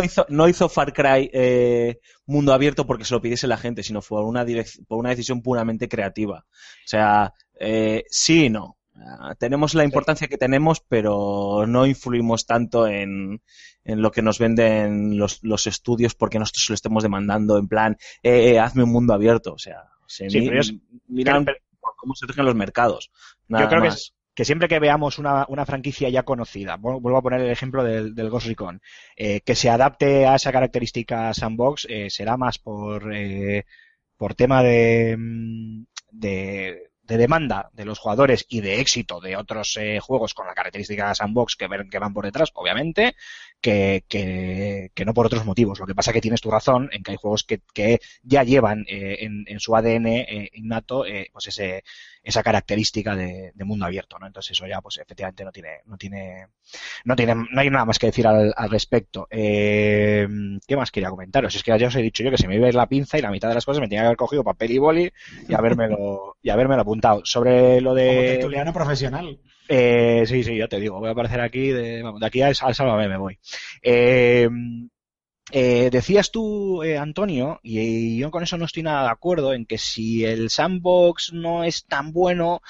hizo no hizo, Far Cry eh, mundo abierto porque se lo pidiese la gente, sino fue una, por una decisión puramente creativa. O sea, eh, sí y no. Ah, tenemos la importancia que tenemos, pero no influimos tanto en, en lo que nos venden los, los, estudios porque nosotros lo estemos demandando en plan, eh, eh hazme un mundo abierto. O sea, Se Sí, mi- pero es- miran pero- por cómo se rigen los mercados. Nada Yo creo que, es- que siempre que veamos una, una franquicia ya conocida, vu- vuelvo a poner el ejemplo del, del Ghost Recon, eh, que se adapte a esa característica sandbox, eh, será más por, eh, por tema de, mm, de, de demanda de los jugadores y de éxito de otros eh, juegos con la característica sandbox que, ver- que van por detrás, obviamente, que, que, no por otros motivos. Lo que pasa que tienes tu razón en que hay juegos que, que ya llevan eh, en, en su ADN eh, innato eh, pues ese, esa característica de, de mundo abierto, ¿no? Entonces eso ya, pues efectivamente no tiene, no tiene, no tiene, no hay nada más que decir al, al respecto. Eh, ¿Qué más quería comentaros? Es que ya os he dicho yo que se me iba a ir la pinza y la mitad de las cosas me tenía que haber cogido papel y boli y habérmelo, y habérmelo apuntado. Sobre lo Como de, tertuliano profesional. eh, sí, sí, ya te digo, voy a aparecer aquí, de, vamos, de aquí al, al Sálvame me voy. Eh, eh, decías tú, eh, Antonio, y, yo con eso no estoy nada de acuerdo, en que si el sandbox no es tan bueno,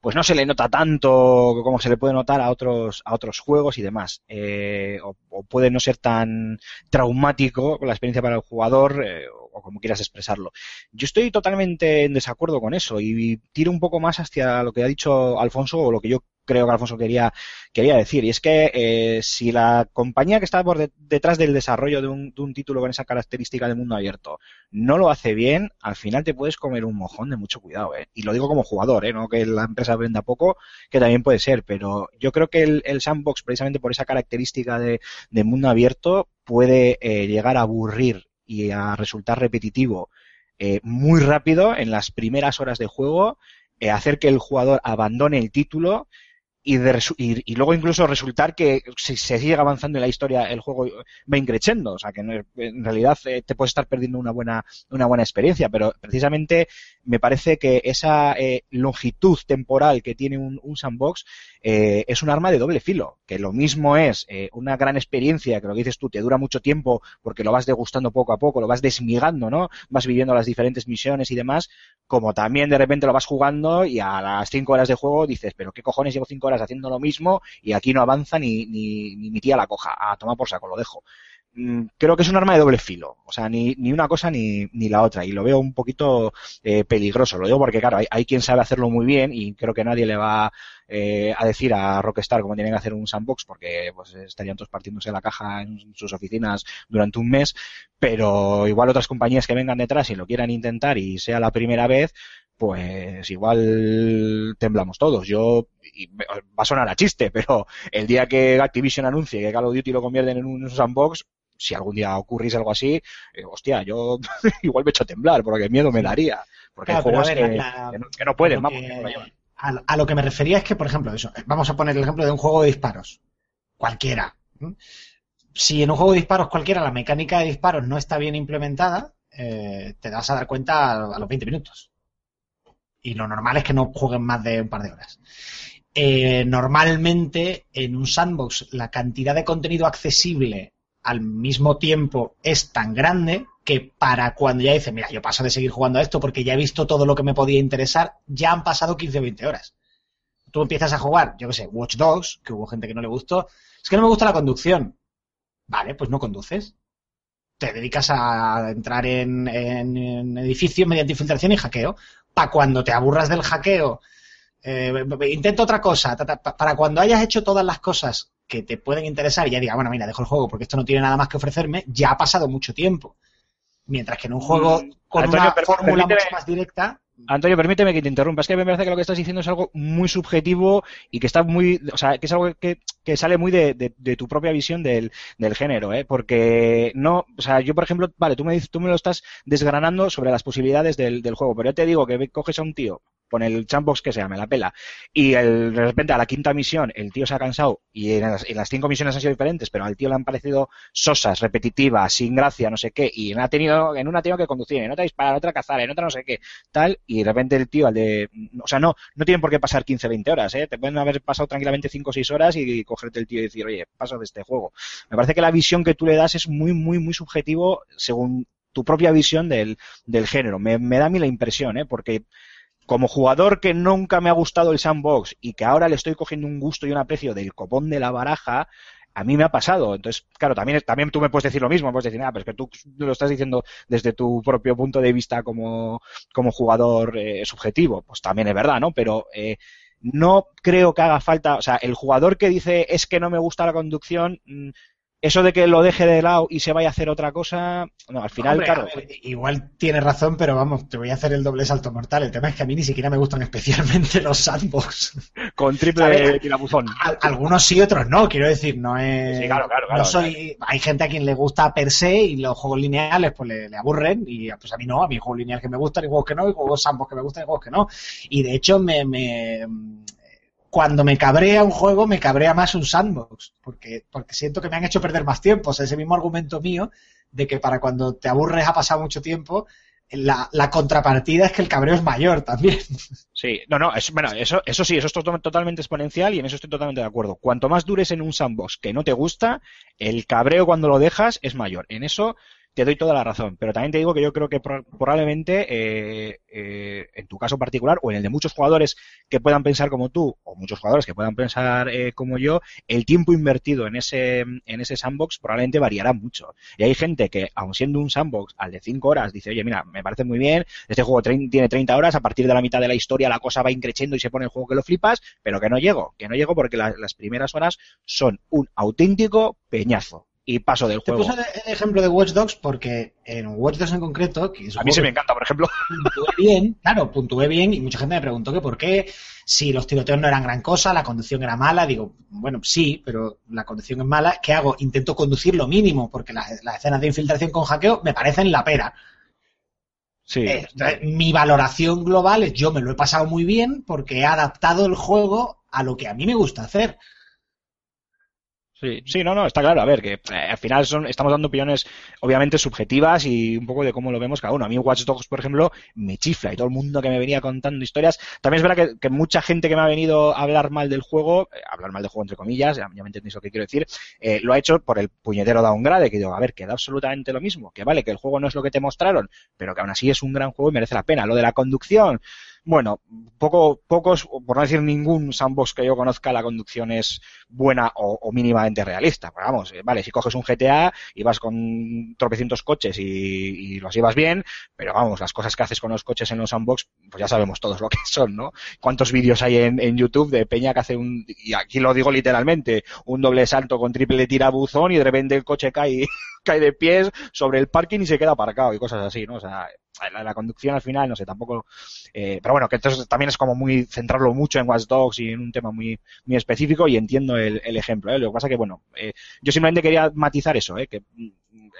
pues no se le nota tanto como se le puede notar a otros, a otros juegos y demás. Eh, o, o puede no ser tan traumático la experiencia para el jugador, eh, como quieras expresarlo. Yo estoy totalmente en desacuerdo con eso y tiro un poco más hacia lo que ha dicho Alfonso o lo que yo creo que Alfonso quería, quería decir. Y es que eh, si la compañía que está por de- detrás del desarrollo de un, de un título con esa característica de mundo abierto no lo hace bien, al final te puedes comer un mojón de mucho cuidado. ¿eh? Y lo digo como jugador, ¿eh? no que la empresa venda poco, que también puede ser. Pero yo creo que el, sandbox, precisamente por esa característica de, mundo abierto, puede llegar a aburrir y a resultar repetitivo eh, muy rápido en las primeras horas de juego, eh, hacer que el jugador abandone el título y, de y, y luego incluso resultar que si se sigue avanzando en la historia el juego va increciendo, o sea que en realidad eh, te puedes estar perdiendo una buena una buena experiencia, pero precisamente me parece que esa eh, longitud temporal que tiene un, sandbox eh, es un arma de doble filo, que lo mismo es eh, una gran experiencia, que lo que dices tú te dura mucho tiempo porque lo vas degustando poco a poco, lo vas desmigando, ¿no? Vas viviendo las diferentes misiones y demás, como también de repente lo vas jugando y a las cinco horas de juego dices, pero qué cojones llevo cinco horas haciendo lo mismo y aquí no avanza ni, ni, ni mi tía la coja, a tomar por saco, lo dejo. Mm, Creo que es un arma de doble filo, o sea, ni, ni una cosa ni, ni la otra, y lo veo un poquito eh, peligroso. Lo digo porque, claro, hay, hay quien sabe hacerlo muy bien y creo que nadie le va eh, a decir a Rockstar cómo tienen que hacer un sandbox porque pues estarían todos partiéndose la caja en sus oficinas durante un mes, pero igual otras compañías que vengan detrás y lo quieran intentar y sea la primera vez, pues igual temblamos todos. Yo, y me- va a sonar a chiste, <laughs> pero el día que Activision anuncie que Call of Duty lo convierten en un sandbox, si algún día ocurriese algo así, eh, hostia, yo <laughs> igual me echo a temblar porque miedo me daría. Porque Claro, hay juegos ver, que, la- que no, que no pueden, vamos. que- no a, lo- a lo que me refería es que, por ejemplo, eso, vamos a poner el ejemplo de un juego de disparos. Cualquiera. Si en un juego de disparos cualquiera la mecánica de disparos no está bien implementada, eh, te vas a dar cuenta a, a los 20 minutos. Y lo normal es que no jueguen más de un par de horas. Eh, normalmente en un sandbox la cantidad de contenido accesible al mismo tiempo es tan grande que para cuando ya dices, mira, yo paso de seguir jugando a esto porque ya he visto todo lo que me podía interesar, ya han pasado 15 o 20 horas. Tú empiezas a jugar, yo qué sé, Watch Dogs, que hubo gente que no le gustó, es que no me gusta la conducción. Vale, pues no conduces. Te dedicas a entrar en, en, en edificios mediante infiltración y hackeo. Para cuando te aburras del hackeo, eh, intento otra cosa. para cuando hayas hecho todas las cosas que te pueden interesar y ya diga, bueno, mira, dejo el juego porque esto no tiene nada más que ofrecerme, ya ha pasado mucho tiempo. Mientras que en un juego Mm, con Antonio, una fórmula mucho más directa, Antonio, permíteme que te interrumpa. Es que me parece que lo que estás diciendo es algo muy subjetivo y que está muy, o sea, que es algo que, que sale muy de, de- de tu propia visión del, del género, ¿eh? Porque no, o sea, yo por ejemplo, vale, tú me tú me lo estás desgranando sobre las posibilidades del, del juego, pero yo te digo que coges a un tío con el sandbox que sea, me la pela, y el- de repente a la quinta misión el tío se ha cansado y en las, cinco misiones han sido diferentes, pero al tío le han parecido sosas, repetitivas, sin gracia, no sé qué, y en, ha tenido, en una ha tenido que conducir, en otra disparar, en otra cazar, en otra no sé qué, tal, y de repente el tío, al de, o sea, no, no tienen por qué pasar 15, 20 horas, ¿eh? te pueden haber pasado tranquilamente 5 o 6 horas y, cogerte el tío y decir, oye, paso de este juego. Me parece que la visión que tú le das es muy, muy, muy subjetivo según tu propia visión del, del género. Me da a mí la impresión, ¿eh? porque como jugador que nunca me ha gustado el sandbox y que ahora le estoy cogiendo un gusto y un aprecio del copón de la baraja, a mí me ha pasado. Entonces, claro, también, también tú me puedes decir lo mismo, puedes decir, ah, pero es que tú lo estás diciendo desde tu propio punto de vista como, como jugador eh, subjetivo. Pues también es verdad, ¿no? Pero eh, no creo que haga falta, o sea, el jugador que dice es que no me gusta la conducción, mm, eso de que lo deje de lado y se vaya a hacer otra cosa, no, al final, Hombre, claro. ver, igual tienes razón, pero vamos, te voy a hacer el doble salto mortal. El tema es que a mí ni siquiera me gustan <laughs> especialmente los sandbox. Con triple tirabuzón. Al- algunos sí, otros no. Quiero decir, no es. Sí, claro, claro, claro. no soy. Hay gente a quien le gusta per se y los juegos lineales pues le, le aburren y pues a mí no. A mí juegos lineales que me gustan y juegos que no y juegos sandbox que me gustan y juegos que no. Y de hecho me, me cuando me cabrea un juego, me cabrea más un sandbox, porque, porque siento que me han hecho perder más tiempo. O sea, ese mismo argumento mío de que para cuando te aburres ha pasado mucho tiempo, la, la contrapartida es que el cabreo es mayor también. <laughs> Sí, no, no, es, bueno, eso, eso sí, eso es to- totalmente exponencial y en eso estoy totalmente de acuerdo. Cuanto más dures en un sandbox que no te gusta, el cabreo cuando lo dejas es mayor. En eso te doy toda la razón, pero también te digo que yo creo que pro- probablemente eh, eh, en tu caso particular o en el de muchos jugadores que puedan pensar como tú o muchos jugadores que puedan pensar eh, como yo, el tiempo invertido en ese en ese sandbox probablemente variará mucho. Y hay gente que, aun siendo un sandbox al de 5 horas, dice, oye, mira, me parece muy bien, este juego tiene 30 horas, a partir de la mitad de la historia la cosa va increciendo y se pone el juego que lo flipas, pero que no llego, que no llego porque la- las primeras horas son un auténtico peñazo. Y paso del Te juego. puse el ejemplo de Watch Dogs porque en Watch Dogs en concreto, que A mí se me encanta, por ejemplo. puntué bien, claro, puntué bien y mucha gente me preguntó que por qué, si los tiroteos no eran gran cosa, la conducción era mala, digo, bueno, sí, pero la conducción es mala, ¿qué hago? Intento conducir lo mínimo, porque las, las escenas de infiltración con hackeo me parecen la pera. Sí. Eh, entonces, mi valoración global es yo me lo he pasado muy bien porque he adaptado el juego a lo que a mí me gusta hacer. Sí, sí, no, no, está claro. A ver, que eh, al final son, estamos dando opiniones obviamente subjetivas y un poco de cómo lo vemos cada uno. A mí Watch Dogs, por ejemplo, me chifla y todo el mundo que me venía contando historias. También es verdad que, mucha gente que me ha venido a hablar mal del juego, eh, hablar mal del juego entre comillas, ya, ya me entendéis lo que quiero decir, eh, lo ha hecho por el puñetero downgrade, que digo, a ver, que da absolutamente lo mismo, que vale, que el juego no es lo que te mostraron, pero que aún así es un gran juego y merece la pena. Lo de la conducción, bueno, poco, pocos, por no decir ningún sandbox que yo conozca, la conducción es buena o, mínimamente realista. Vamos, eh, vale, si coges un GTA y vas con tropecientos coches y, y los llevas bien, pero vamos, las cosas que haces con los coches en los sandbox, pues ya sabemos todos lo que <laughs> son, ¿no? ¿Cuántos vídeos hay en, en YouTube de Peña que hace un, y aquí lo digo literalmente, un doble salto con triple tirabuzón y de repente el coche cae, <laughs> cae de pies sobre el parking y se queda aparcado y cosas así, ¿no? O sea, la, conducción al final, no sé, tampoco, eh, pero bueno, que entonces también es como muy centrarlo mucho en Watch Dogs y en un tema muy, muy específico y entiendo el, ejemplo, ¿eh? Lo que pasa que, bueno, eh, yo simplemente quería matizar eso, ¿eh? Que mm,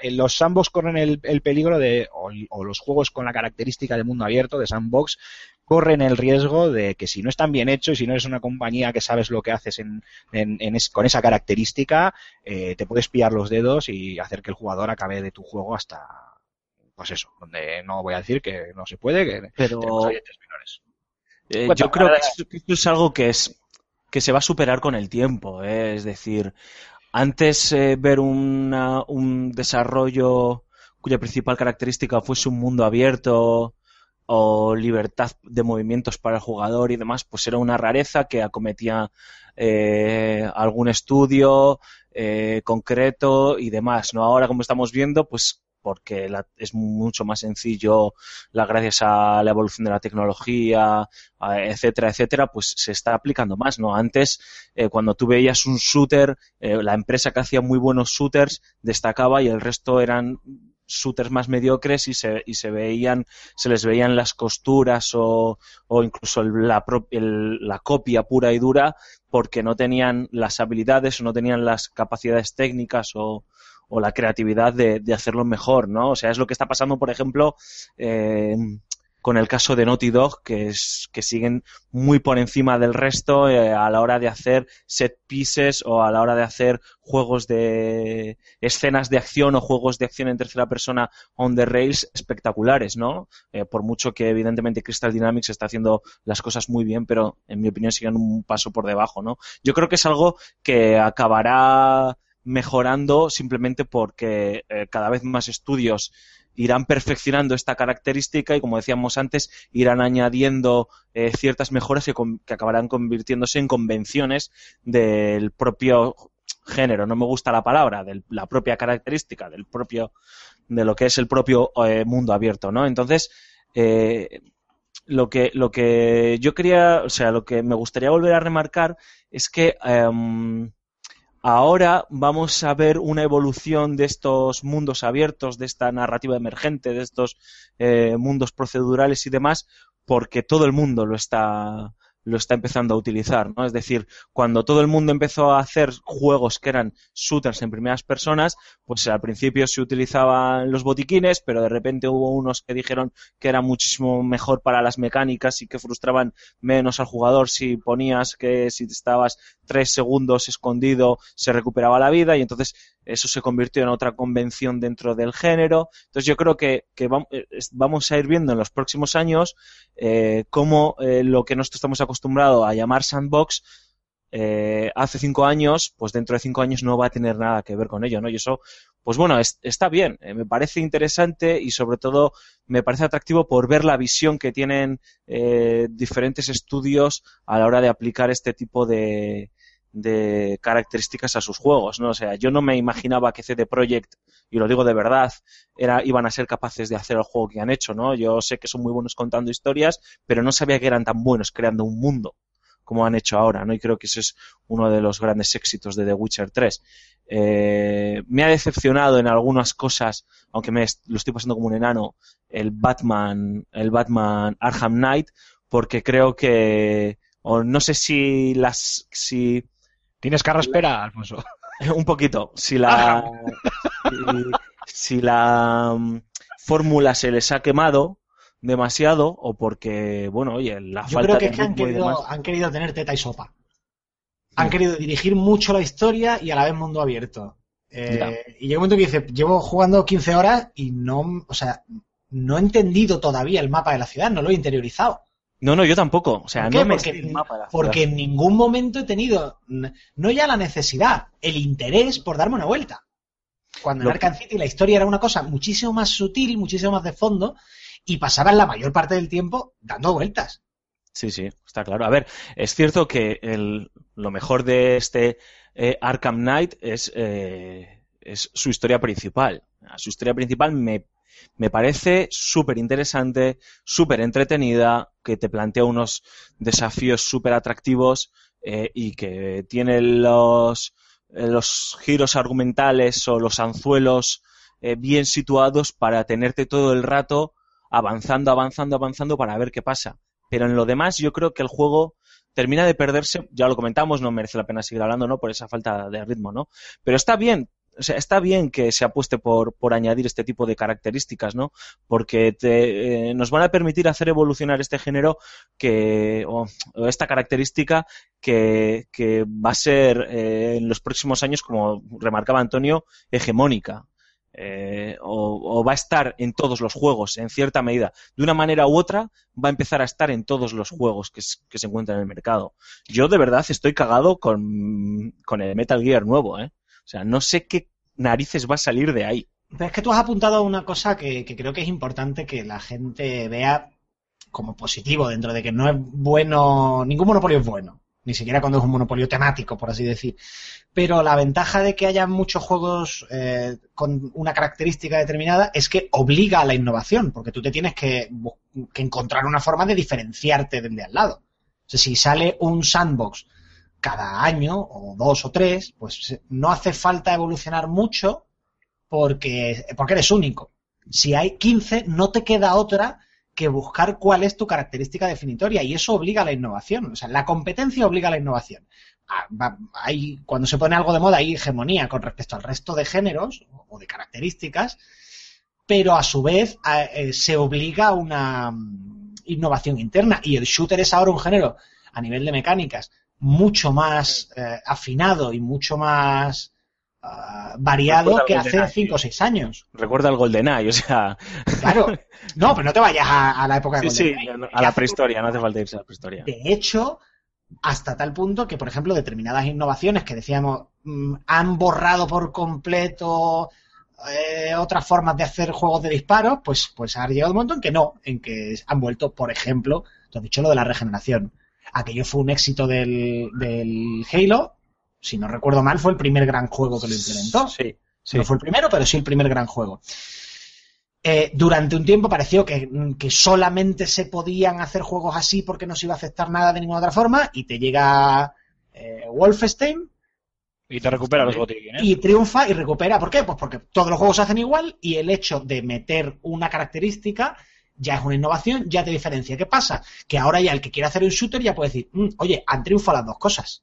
eh, los sandbox corren el, el peligro de, o, los juegos con la característica de mundo abierto, de sandbox, corren el riesgo de que si no están bien hechos y si no eres una compañía que sabes lo que haces en, en es- con esa característica, eh, te puedes pillar los dedos y hacer que el jugador acabe de tu juego hasta, pues eso, donde no voy a decir que no se puede, que Pero tenemos oyentes menores. Eh, yo creo que esto, que esto es algo que es que se va a superar con el tiempo. ¿eh? Es decir, antes eh, ver una- un desarrollo cuya principal característica fuese un mundo abierto o libertad de movimientos para el jugador y demás, pues era una rareza que acometía eh, algún estudio eh, concreto y demás. ¿no? Ahora, como estamos viendo, pues porque la- es mucho más sencillo la, gracias a la evolución de la tecnología, etcétera, etcétera, pues se está aplicando más, ¿no? Antes, eh, cuando tú veías un shooter, eh, la empresa que hacía muy buenos shooters destacaba y el resto eran shooters más mediocres y se, y se veían, se les veían las costuras o, o incluso la, el- la copia pura y dura porque no tenían las habilidades o no tenían las capacidades técnicas o, o la creatividad de, de hacerlo mejor, ¿no? O sea, es lo que está pasando, por ejemplo, eh, con el caso de Naughty Dog, que, es, que siguen muy por encima del resto eh, a la hora de hacer set pieces o a la hora de hacer juegos de escenas de acción o juegos de acción en tercera persona on the rails espectaculares, ¿no? Eh, por mucho que evidentemente Crystal Dynamics está haciendo las cosas muy bien, pero en mi opinión siguen un paso por debajo, ¿no? Yo creo que es algo que acabará mejorando simplemente porque eh, cada vez más estudios irán perfeccionando esta característica y, como decíamos antes, irán añadiendo eh, ciertas mejoras que, que acabarán convirtiéndose en convenciones del propio género, no me gusta la palabra, de la propia característica, del propio, de lo que es el propio eh, mundo abierto, ¿no? Entonces, eh, lo que, lo que yo quería, o sea, lo que me gustaría volver a remarcar es que em, ahora vamos a ver una evolución de estos mundos abiertos, de esta narrativa emergente, de estos eh, mundos procedurales y demás, porque todo el mundo lo está, lo está empezando a utilizar, ¿no? Es decir, cuando todo el mundo empezó a hacer juegos que eran shooters en primeras personas, pues al principio se utilizaban los botiquines, pero de repente hubo unos que dijeron que era muchísimo mejor para las mecánicas y que frustraban menos al jugador si ponías que si estabas tres segundos escondido se recuperaba la vida y entonces eso se convirtió en otra convención dentro del género. Entonces yo creo que, eh, vamos a ir viendo en los próximos años eh, cómo eh, lo que nosotros estamos acostumbrados a llamar sandbox hace cinco años, pues dentro de cinco años no va a tener nada que ver con ello, ¿no? Y eso, pues bueno, está bien, me parece interesante y sobre todo me parece atractivo por ver la visión que tienen diferentes estudios a la hora de aplicar este tipo de, de características a sus juegos, ¿no? O sea, yo no me imaginaba que CD Projekt, y lo digo de verdad, era, iban a ser capaces de hacer el juego que han hecho, ¿no? Yo sé que son muy buenos contando historias, pero no sabía que eran tan buenos creando un mundo como han hecho ahora, ¿no? Y creo que ese es uno de los grandes éxitos de The Witcher 3. Eh, me ha decepcionado en algunas cosas, aunque me lo estoy pasando como un enano, el Batman, el Batman Arkham Knight, porque creo que, o no sé si las, si ¿Tienes carraspera, Alfonso? <laughs> Un poquito. Si la, si, la mm, fórmula se les ha quemado demasiado o porque, bueno, oye, la Yo falta creo que, es que han, querido, han querido tener teta y sopa. Han querido dirigir mucho la historia y a la vez mundo abierto. Eh, y llega un momento que dice, llevo jugando 15 horas y no, o sea, no he entendido todavía el mapa de la ciudad, no lo he interiorizado. No, no, yo tampoco. O sea, no me porque, porque en ningún momento he tenido, no ya la necesidad, el interés por darme una vuelta. Cuando en Arkham City la historia era una cosa muchísimo más sutil, muchísimo más de fondo, y pasaban la mayor parte del tiempo dando vueltas. Sí, sí, está claro. A ver, es cierto que el, lo mejor de este eh, Arkham Knight es, eh, es su historia principal. Su historia principal me me parece súper interesante, súper entretenida, que te plantea unos desafíos súper atractivos eh, y que tiene los, eh, los giros argumentales o los anzuelos eh, bien situados para tenerte todo el rato avanzando, avanzando, avanzando para ver qué pasa. Pero en lo demás yo creo que el juego termina de perderse, ya lo comentamos, no merece la pena seguir hablando, ¿no? Por esa falta de ritmo, ¿no? Pero está bien, o sea, está bien que se apueste por, por añadir este tipo de características, ¿no? Porque te, eh, nos van a permitir hacer evolucionar este género que, o, esta característica que, que, va a ser eh, en los próximos años, como remarcaba Antonio, hegemónica. Eh, o, o, va a estar en todos los juegos, en cierta medida. De una manera u otra, va a empezar a estar en todos los juegos que, que se encuentran en el mercado. Yo de verdad estoy cagado con, con el Metal Gear nuevo, ¿eh? O sea, no sé qué narices va a salir de ahí. Pero es que tú has apuntado a una cosa que, creo que es importante que la gente vea como positivo, dentro de que no es bueno, ningún monopolio es bueno, ni siquiera cuando es un monopolio temático, por así decir. Pero la ventaja de que haya muchos juegos eh, con una característica determinada es que obliga a la innovación, porque tú te tienes que, que encontrar una forma de diferenciarte del de al lado. O sea, si sale un sandbox cada año, o dos o tres, pues no hace falta evolucionar mucho porque, porque eres único. Si hay 15, no te queda otra que buscar cuál es tu característica definitoria y eso obliga a la innovación. O sea, la competencia obliga a la innovación. Ah, hay, cuando se pone algo de moda hay hegemonía con respecto al resto de géneros o de características, pero a su vez eh, se obliga a una mm, innovación interna y el shooter es ahora un género a nivel de mecánicas mucho más eh, afinado y mucho más uh, variado que hace 5 o 6 años. Recuerda el GoldenEye, o sea. Claro. No, pero no te vayas a, a la época de sí, Sí, a la prehistoria, no hace falta irse a la prehistoria. De hecho, hasta tal punto que, por ejemplo, determinadas innovaciones que decíamos mmm, han borrado por completo eh, otras formas de hacer juegos de disparos, pues, pues ha llegado un momento en que no, en que han vuelto, por ejemplo, tú has dicho lo de la regeneración aquello fue un éxito del, del Halo Si no recuerdo mal, fue el primer gran juego que lo implementó. Sí, sí. No fue el primero, pero sí el primer gran juego. Eh, durante un tiempo pareció que, que solamente se podían hacer juegos así porque no se iba a aceptar nada de ninguna otra forma y te llega eh, Wolfenstein Y te recupera los botiquines. y triunfa y recupera. ¿Por qué? Pues porque todos los juegos se hacen igual y el hecho de meter una característica ya es una innovación, ya te diferencia. ¿Qué pasa? Que ahora ya el que quiere hacer un shooter ya puede decir, "Mm, oye, han triunfado las dos cosas.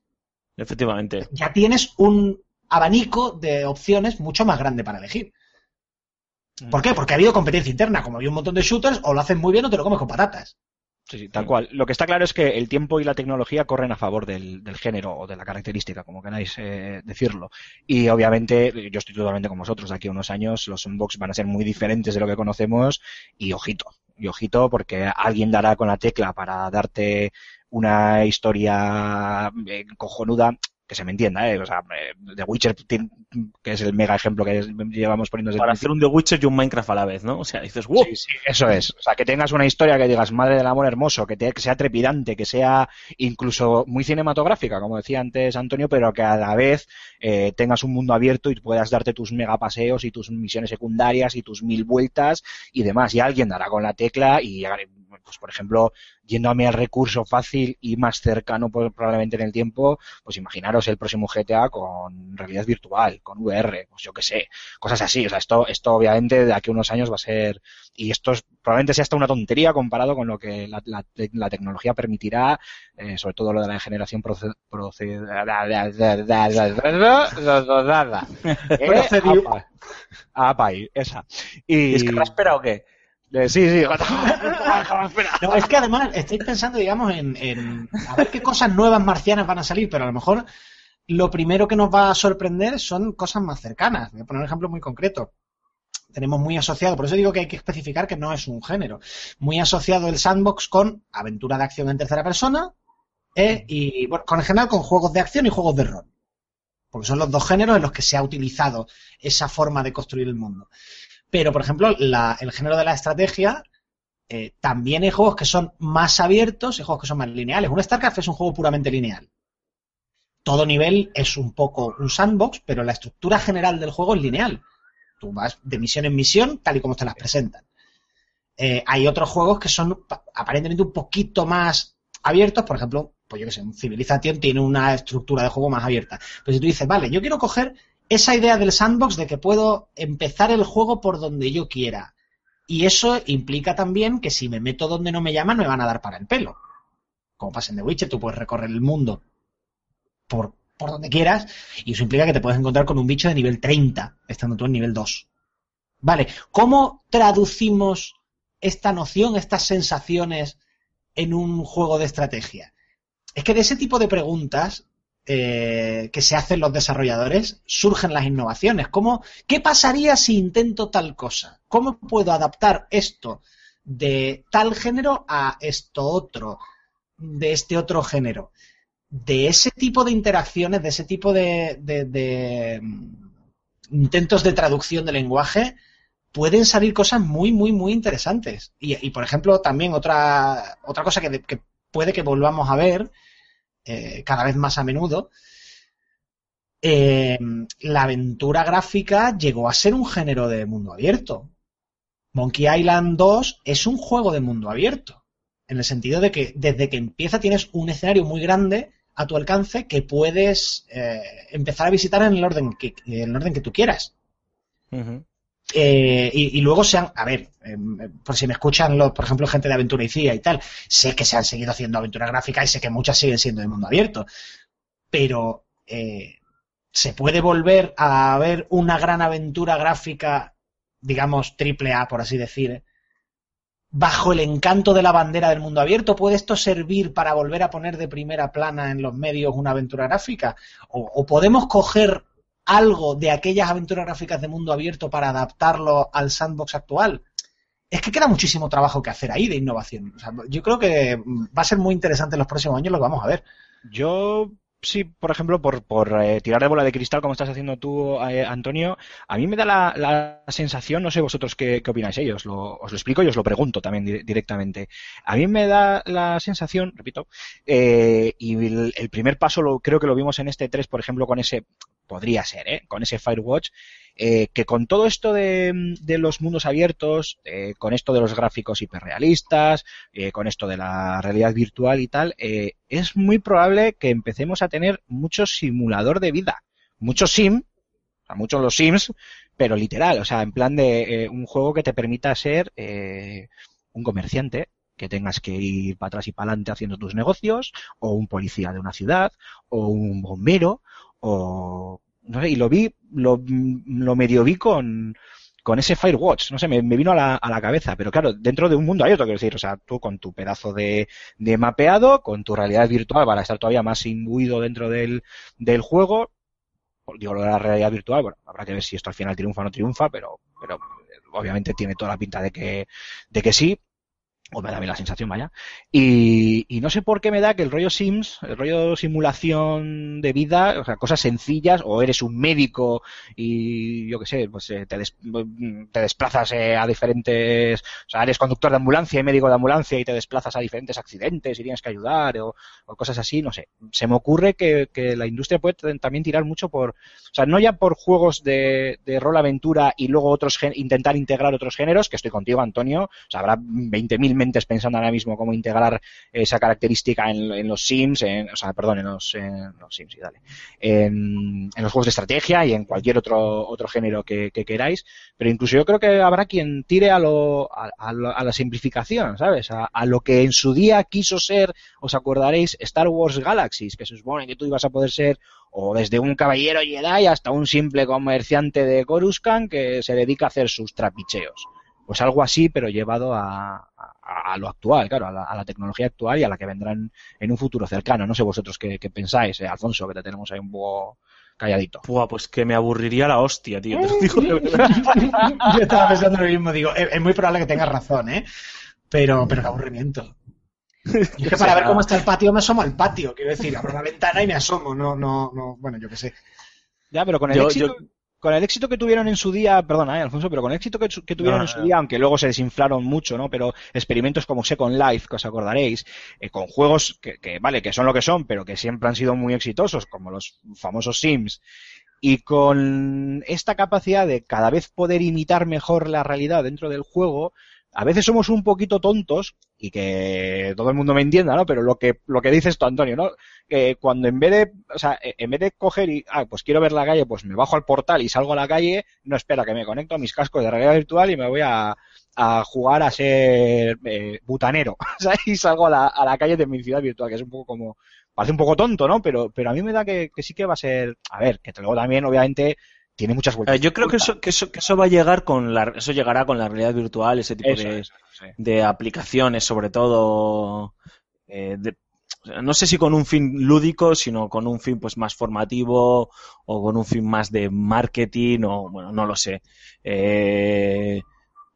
Efectivamente. Ya tienes un abanico de opciones mucho más grande para elegir. ¿Por qué? Porque ha habido competencia interna. Como había un montón de shooters, o lo hacen muy bien o te lo comes con patatas. Sí, sí, tal cual. Lo que está claro es que el tiempo y la tecnología corren a favor del, del género o de la característica, como queráis eh, decirlo. Y obviamente, yo estoy totalmente con vosotros. De aquí a unos años los unbox van a ser muy diferentes de lo que conocemos y ojito. Y ojito porque alguien dará con la tecla para darte una historia eh, cojonuda que se me entienda, ¿eh? O sea, The Witcher, tiene- que es el mega ejemplo que llevamos poniendo desde el Para hacer un The Witcher y un Minecraft a la vez, ¿no? O sea, dices, wow. Sí, sí, eso es. O sea, que tengas una historia que digas, madre del amor hermoso, que, te- que sea trepidante, que sea incluso muy cinematográfica, como decía antes Antonio, pero que a la vez eh, tengas un mundo abierto y puedas darte tus megapaseos y tus misiones secundarias y tus mil vueltas y demás. Y alguien dará con la tecla y, pues por ejemplo, yéndome al recurso fácil y más cercano pues, probablemente en el tiempo, pues imaginaros el próximo GTA con realidad virtual, con VR, pues yo qué sé, cosas así. O sea, esto, esto obviamente de aquí a unos años va a ser, y esto es, probablemente sea hasta una tontería comparado con lo que la, la, la tecnología permitirá, eh, sobre todo lo de la generación proce, proce- Eh, Procedió. apa. Apa, ahí, esa. Y, ¿Es carraspera o qué? Eh, sí, sí, <laughs> No, es que además estáis pensando, digamos, en, en a ver qué cosas nuevas marcianas van a salir, pero a lo mejor lo primero que nos va a sorprender son cosas más cercanas. Voy a poner un ejemplo muy concreto. Tenemos muy asociado, por eso digo que hay que especificar que no es un género, muy asociado el sandbox con aventura de acción en tercera persona eh, y, bueno, con en general con juegos de acción y juegos de rol. Porque son los dos géneros en los que se ha utilizado esa forma de construir el mundo. Pero, por ejemplo, la- el género de la estrategia eh, también hay juegos que son más abiertos y juegos que son más lineales. Un StarCraft es un juego puramente lineal. Todo nivel es un poco un sandbox, pero la estructura general del juego es lineal. Tú vas de misión en misión tal y como te las presentan. Eh, hay otros juegos que son pa- aparentemente un poquito más abiertos, por ejemplo, pues yo que sé, un Civilization tiene una estructura de juego más abierta. Pero si tú dices, vale, yo quiero coger esa idea del sandbox de que puedo empezar el juego por donde yo quiera. Y eso implica también que si me meto donde no me llaman, me van a dar para el pelo. Como pasa en The Witcher, tú puedes recorrer el mundo por, por donde quieras, y eso implica que te puedes encontrar con un bicho de nivel 30, estando tú en nivel 2. Vale, ¿cómo traducimos esta noción, estas sensaciones en un juego de estrategia? Es que de ese tipo de preguntas eh, que se hacen los desarrolladores surgen las innovaciones. ¿Cómo, ¿Qué pasaría si intento tal cosa? ¿Cómo puedo adaptar esto de tal género a esto otro, de este otro género? De ese tipo de interacciones, de ese tipo de, de- de, mm, intentos de traducción de lenguaje, pueden salir cosas muy, muy, muy interesantes. Y, y, por ejemplo, también otra, otra cosa que, que puede que volvamos a ver eh, cada vez más a menudo, eh, la aventura gráfica llegó a ser un género de mundo abierto. Monkey Island 2 es un juego de mundo abierto, en el sentido de que desde que empieza tienes un escenario muy grande a tu alcance que puedes eh, empezar a visitar en el orden que, en el orden que tú quieras. Eh, y, luego se han, a ver, eh, por si me escuchan, los, por ejemplo, gente de Aventura y CIA y tal, sé que se han seguido haciendo aventura gráfica y sé que muchas siguen siendo de mundo abierto, pero eh, se puede volver a ver una gran aventura gráfica, digamos, triple A, por así decir, bajo el encanto de la bandera del mundo abierto. ¿Puede esto servir para volver a poner de primera plana en los medios una aventura gráfica? ¿O, o podemos coger algo de aquellas aventuras gráficas de mundo abierto para adaptarlo al sandbox actual? Es que queda muchísimo trabajo que hacer ahí de innovación. O sea, yo creo que va a ser muy interesante en los próximos años lo vamos a ver. Yo si, por ejemplo, por, por eh, tirar de bola de cristal, como estás haciendo tú, eh, Antonio, a mí me da la, la sensación, no sé vosotros qué, opináis, eh, os, lo, explico y os lo pregunto también di- directamente. A mí me da la sensación, repito, y el, primer paso creo que lo vimos en este 3, por ejemplo, con ese, podría ser, ¿eh? con ese Firewatch, eh, que con todo esto de, de los mundos abiertos, eh, con esto de los gráficos hiperrealistas, eh, con esto de la realidad virtual y tal, eh, es muy probable que empecemos a tener mucho simulador de vida, mucho sim, muchos los sims, pero literal, o sea, en plan de un juego que te permita ser un comerciante, que tengas que ir para atrás y para adelante haciendo tus negocios, o un policía de una ciudad, o un bombero, o no sé, y lo vi, lo, lo medio vi con, con ese Firewatch, no sé, me, me vino a la, a la cabeza, pero claro, dentro de un mundo abierto, quiero decir, o sea, tú con tu pedazo de, de mapeado, con tu realidad virtual para estar todavía más imbuido dentro del, del juego, digo lo de la realidad virtual, bueno, habrá que ver si esto al final triunfa o no triunfa, pero, pero obviamente tiene toda la pinta de que, de que sí, o me da a mí la sensación, vaya. Y, no sé por qué me da que el rollo Sims, el rollo simulación de vida, o sea, cosas sencillas, o eres un médico y yo qué sé, pues eh, te, des- te desplazas eh, a diferentes, o sea, eres conductor de ambulancia y médico de ambulancia y te desplazas a diferentes accidentes y tienes que ayudar o, cosas así, no sé. Se me ocurre que, la industria puede también tirar mucho por, o sea, no ya por juegos de, rol aventura y luego otros intentar integrar otros géneros, que estoy contigo, Antonio, o sea, habrá 20.000 pensando ahora mismo cómo integrar esa característica en, en los Sims, en, o sea, perdón, en los, Sims, sí, dale, en, los juegos de estrategia y en cualquier otro, otro género que, que queráis, pero incluso yo creo que habrá quien tire a, lo, a, lo- a la simplificación, ¿sabes? A, a lo que en su día quiso ser, os acordaréis, Star Wars Galaxies, que se supone que tú ibas a poder ser o desde un caballero Jedi hasta un simple comerciante de Coruscant que se dedica a hacer sus trapicheos. Pues algo así, pero llevado a, a- a lo actual, claro, a la, a la tecnología actual y a la que vendrán en un futuro cercano. No sé vosotros qué, qué pensáis, eh, Alfonso, que te tenemos ahí un poco calladito. Buah, pues que me aburriría la hostia, tío. Te lo digo de verdad. <laughs> Yo estaba pensando lo mismo, digo, es, es muy probable que tengas razón, ¿eh? Pero, pero qué aburrimiento. Yo <laughs> es que para ver cómo está el patio me asomo al patio, quiero decir, abro la ventana y me asomo, no, no, no, bueno, yo qué sé. Ya, pero con el Yo- éxito... yo- Con el éxito que tuvieron en su día, perdona, eh, Alfonso, pero con el éxito que, tuvieron No, en su día, aunque luego se desinflaron mucho, ¿no? Pero experimentos como Second Life, que os acordaréis, eh, con juegos que, que, vale, que son lo que son, pero que siempre han sido muy exitosos, como los famosos Sims, y con esta capacidad de cada vez poder imitar mejor la realidad dentro del juego, a veces somos un poquito tontos, y que todo el mundo me entienda, ¿no? Pero lo que, lo que dices tú, Antonio, ¿no? Que cuando en vez de, o sea, eh, en vez de coger y, ah, pues quiero ver la calle, pues me bajo al portal y salgo a la calle, no espera que me conecto a mis cascos de realidad virtual y me voy a, a jugar a ser eh, butanero, <laughs> ¿sabes? Y salgo a la, a la calle de mi ciudad virtual, que es un poco como, parece un poco tonto, ¿no? Pero, pero a mí me da que, que sí que va a ser, a ver, que luego también, obviamente, tiene muchas vueltas. Eh, yo creo que eso, que eso, que eso va a llegar con la, eso llegará con la realidad virtual, ese tipo Eso de, es, sí. de aplicaciones, sobre todo, eh, de- no sé si con un fin lúdico, sino con un fin pues más formativo o con un fin más de marketing o bueno, no lo sé. Eh,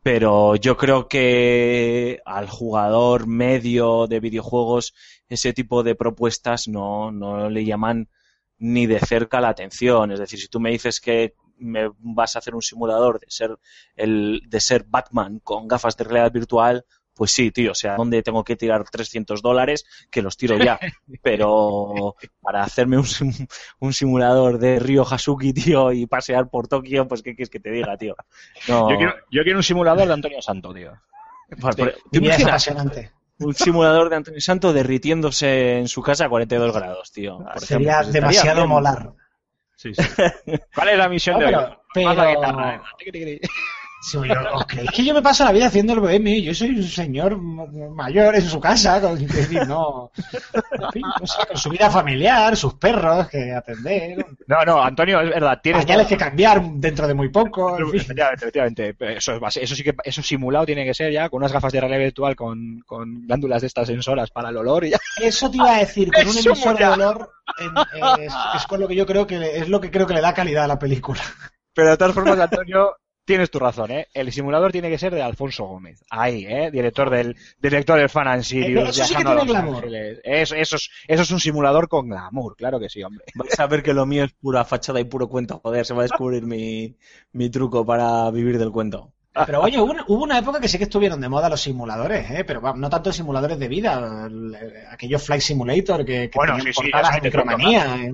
pero yo creo que al jugador medio de videojuegos ese tipo de propuestas no, no le llaman ni de cerca la atención. Es decir, si tú me dices que me vas a hacer un simulador de ser el de ser Batman con gafas de realidad virtual, pues sí, tío, o sea, ¿dónde tengo que tirar 300 dólares? Que los tiro ya. <laughs> Pero para hacerme un, sim- un simulador de Río Hasuki, tío, y pasear por Tokio, pues ¿qué quieres que te diga, tío? No. Yo quiero, yo quiero un simulador de Antonio Santo, tío. Por- por- ¿te Mi vida es imaginas apasionante. Un simulador de Antonio Santo derritiéndose en su casa a 42 grados, tío? por ejemplo? Sería demasiado bien. molar. Sí, sí. <laughs> ¿Cuál es la misión No, de pero- hoy? La pero- guitarra. Sí, yo- ¿Os creéis que yo me paso la vida haciendo el BM? Yo soy un señor mayor en su casa, con, es decir, no, en fin, no sé, con su vida familiar, sus perros que atender, No, no, Antonio, es verdad, tienes pañales que cambiar dentro de muy poco, en fin. Efectivamente, efectivamente. Eso, es base- eso sí que eso simulado tiene que ser ya con unas gafas de realidad virtual con, con glándulas de estas sensoras para el olor y ya. Eso te iba a decir, con un emisor de olor en- es, es con lo que yo creo que es lo que creo que le da calidad a la película. Pero de todas formas, Antonio, tienes tu razón, ¿eh? El simulador tiene que ser de Alfonso Gómez. Ahí, ¿eh? Director del, director del Fan and Sirius. Eso sí que viajando a tiene Los glamour. Ángeles. Eso, eso, es, eso es un simulador con glamour, claro que sí, hombre. Vais a ver que lo mío es pura fachada y puro cuento. Joder, se va a descubrir mi, mi truco para vivir del cuento. Pero oye, hubo una, hubo una época que sí que estuvieron de moda los simuladores, ¿eh? pero va, no tanto simuladores de vida, el- aquellos Flight Simulator que, que Bueno, tenían sí, sí, portadas en micromanía. ¿eh?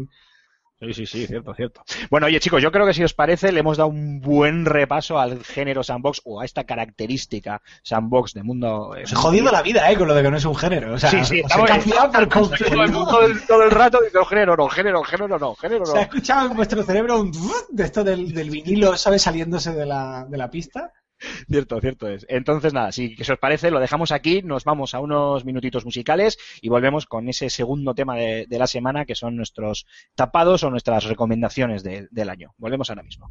Sí, sí, sí, cierto, cierto. Bueno, oye chicos, yo creo que si os parece le hemos dado un buen repaso al género sandbox o a esta característica sandbox de mundo... eh, Os he jodido la vida, ¿eh? Con lo de que no es un género. O sea, Sí, sí, estamos- <laughs> todo, el, todo el- todo el rato diciendo género no, género, género no, género ¿Se ha no. escuchado en vuestro cerebro un <laughs> de esto del, del vinilo, ¿sabes? Saliéndose de la, de la pista. <laughs> Cierto, cierto es. Entonces, nada, si os parece, lo dejamos aquí, nos vamos a unos minutitos musicales y volvemos con ese segundo tema de, la semana, que son nuestros tapados o nuestras recomendaciones de- del año. Volvemos ahora mismo.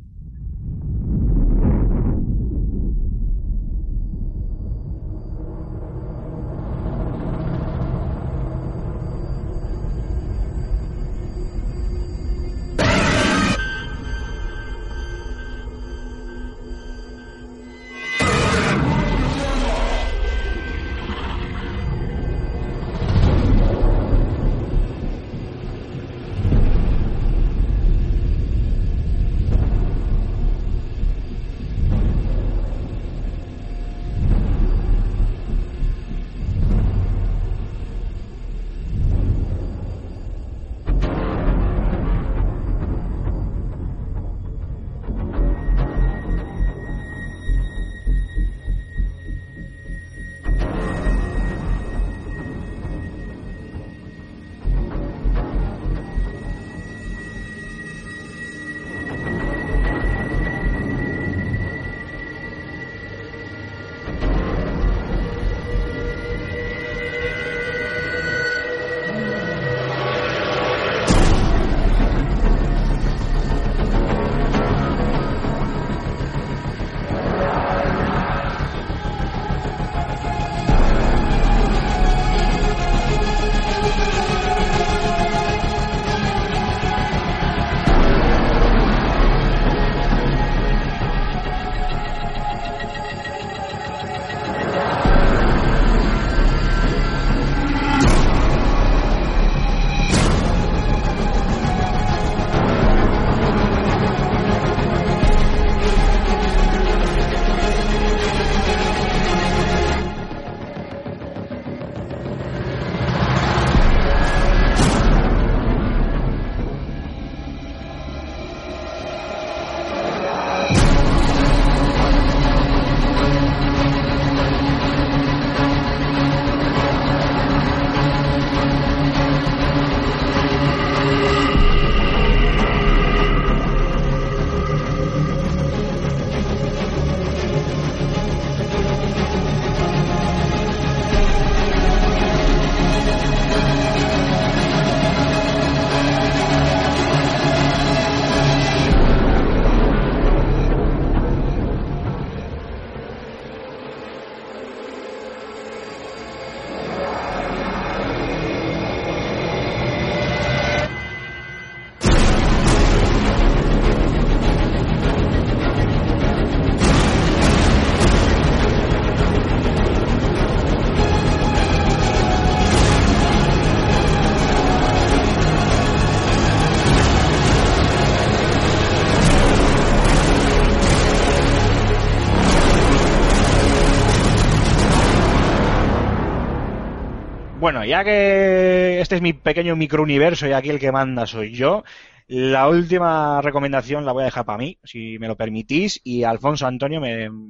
Ya que este es mi pequeño microuniverso y aquí el que manda soy yo, la última recomendación la voy a dejar para mí, si me lo permitís. Y Alfonso Antonio,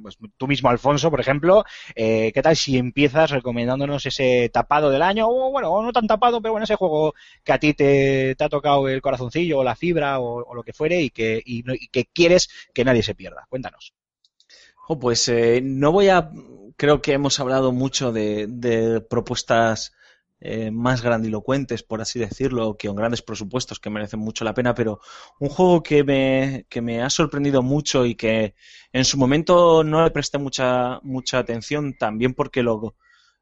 pues, tú mismo Alfonso, por ejemplo, eh, ¿qué tal si empiezas recomendándonos ese tapado del año? O bueno, no tan tapado, pero bueno, ese juego que a ti te, ha tocado el corazoncillo o la fibra o, lo que fuere y que, quieres que nadie se pierda. Cuéntanos. Oh, pues eh, no voy a. Creo que hemos hablado mucho de propuestas eh, más grandilocuentes, por así decirlo, que con grandes presupuestos que merecen mucho la pena, pero un juego que me, que me ha sorprendido mucho y que en su momento no le presté mucha, mucha atención, también porque lo,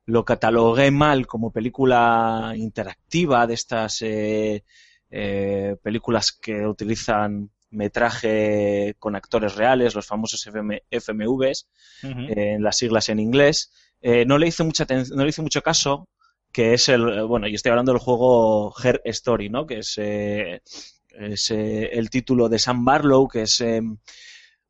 lo catalogué mal como película interactiva de estas eh, eh, películas que utilizan metraje con actores reales, los famosos FM, FMVs, eh, las siglas en inglés. Eh, no le hice mucha no le hice mucho caso, que es el, bueno, y estoy hablando del juego Her Story, ¿no? Que es, eh, es el título de Sam Barlow, que es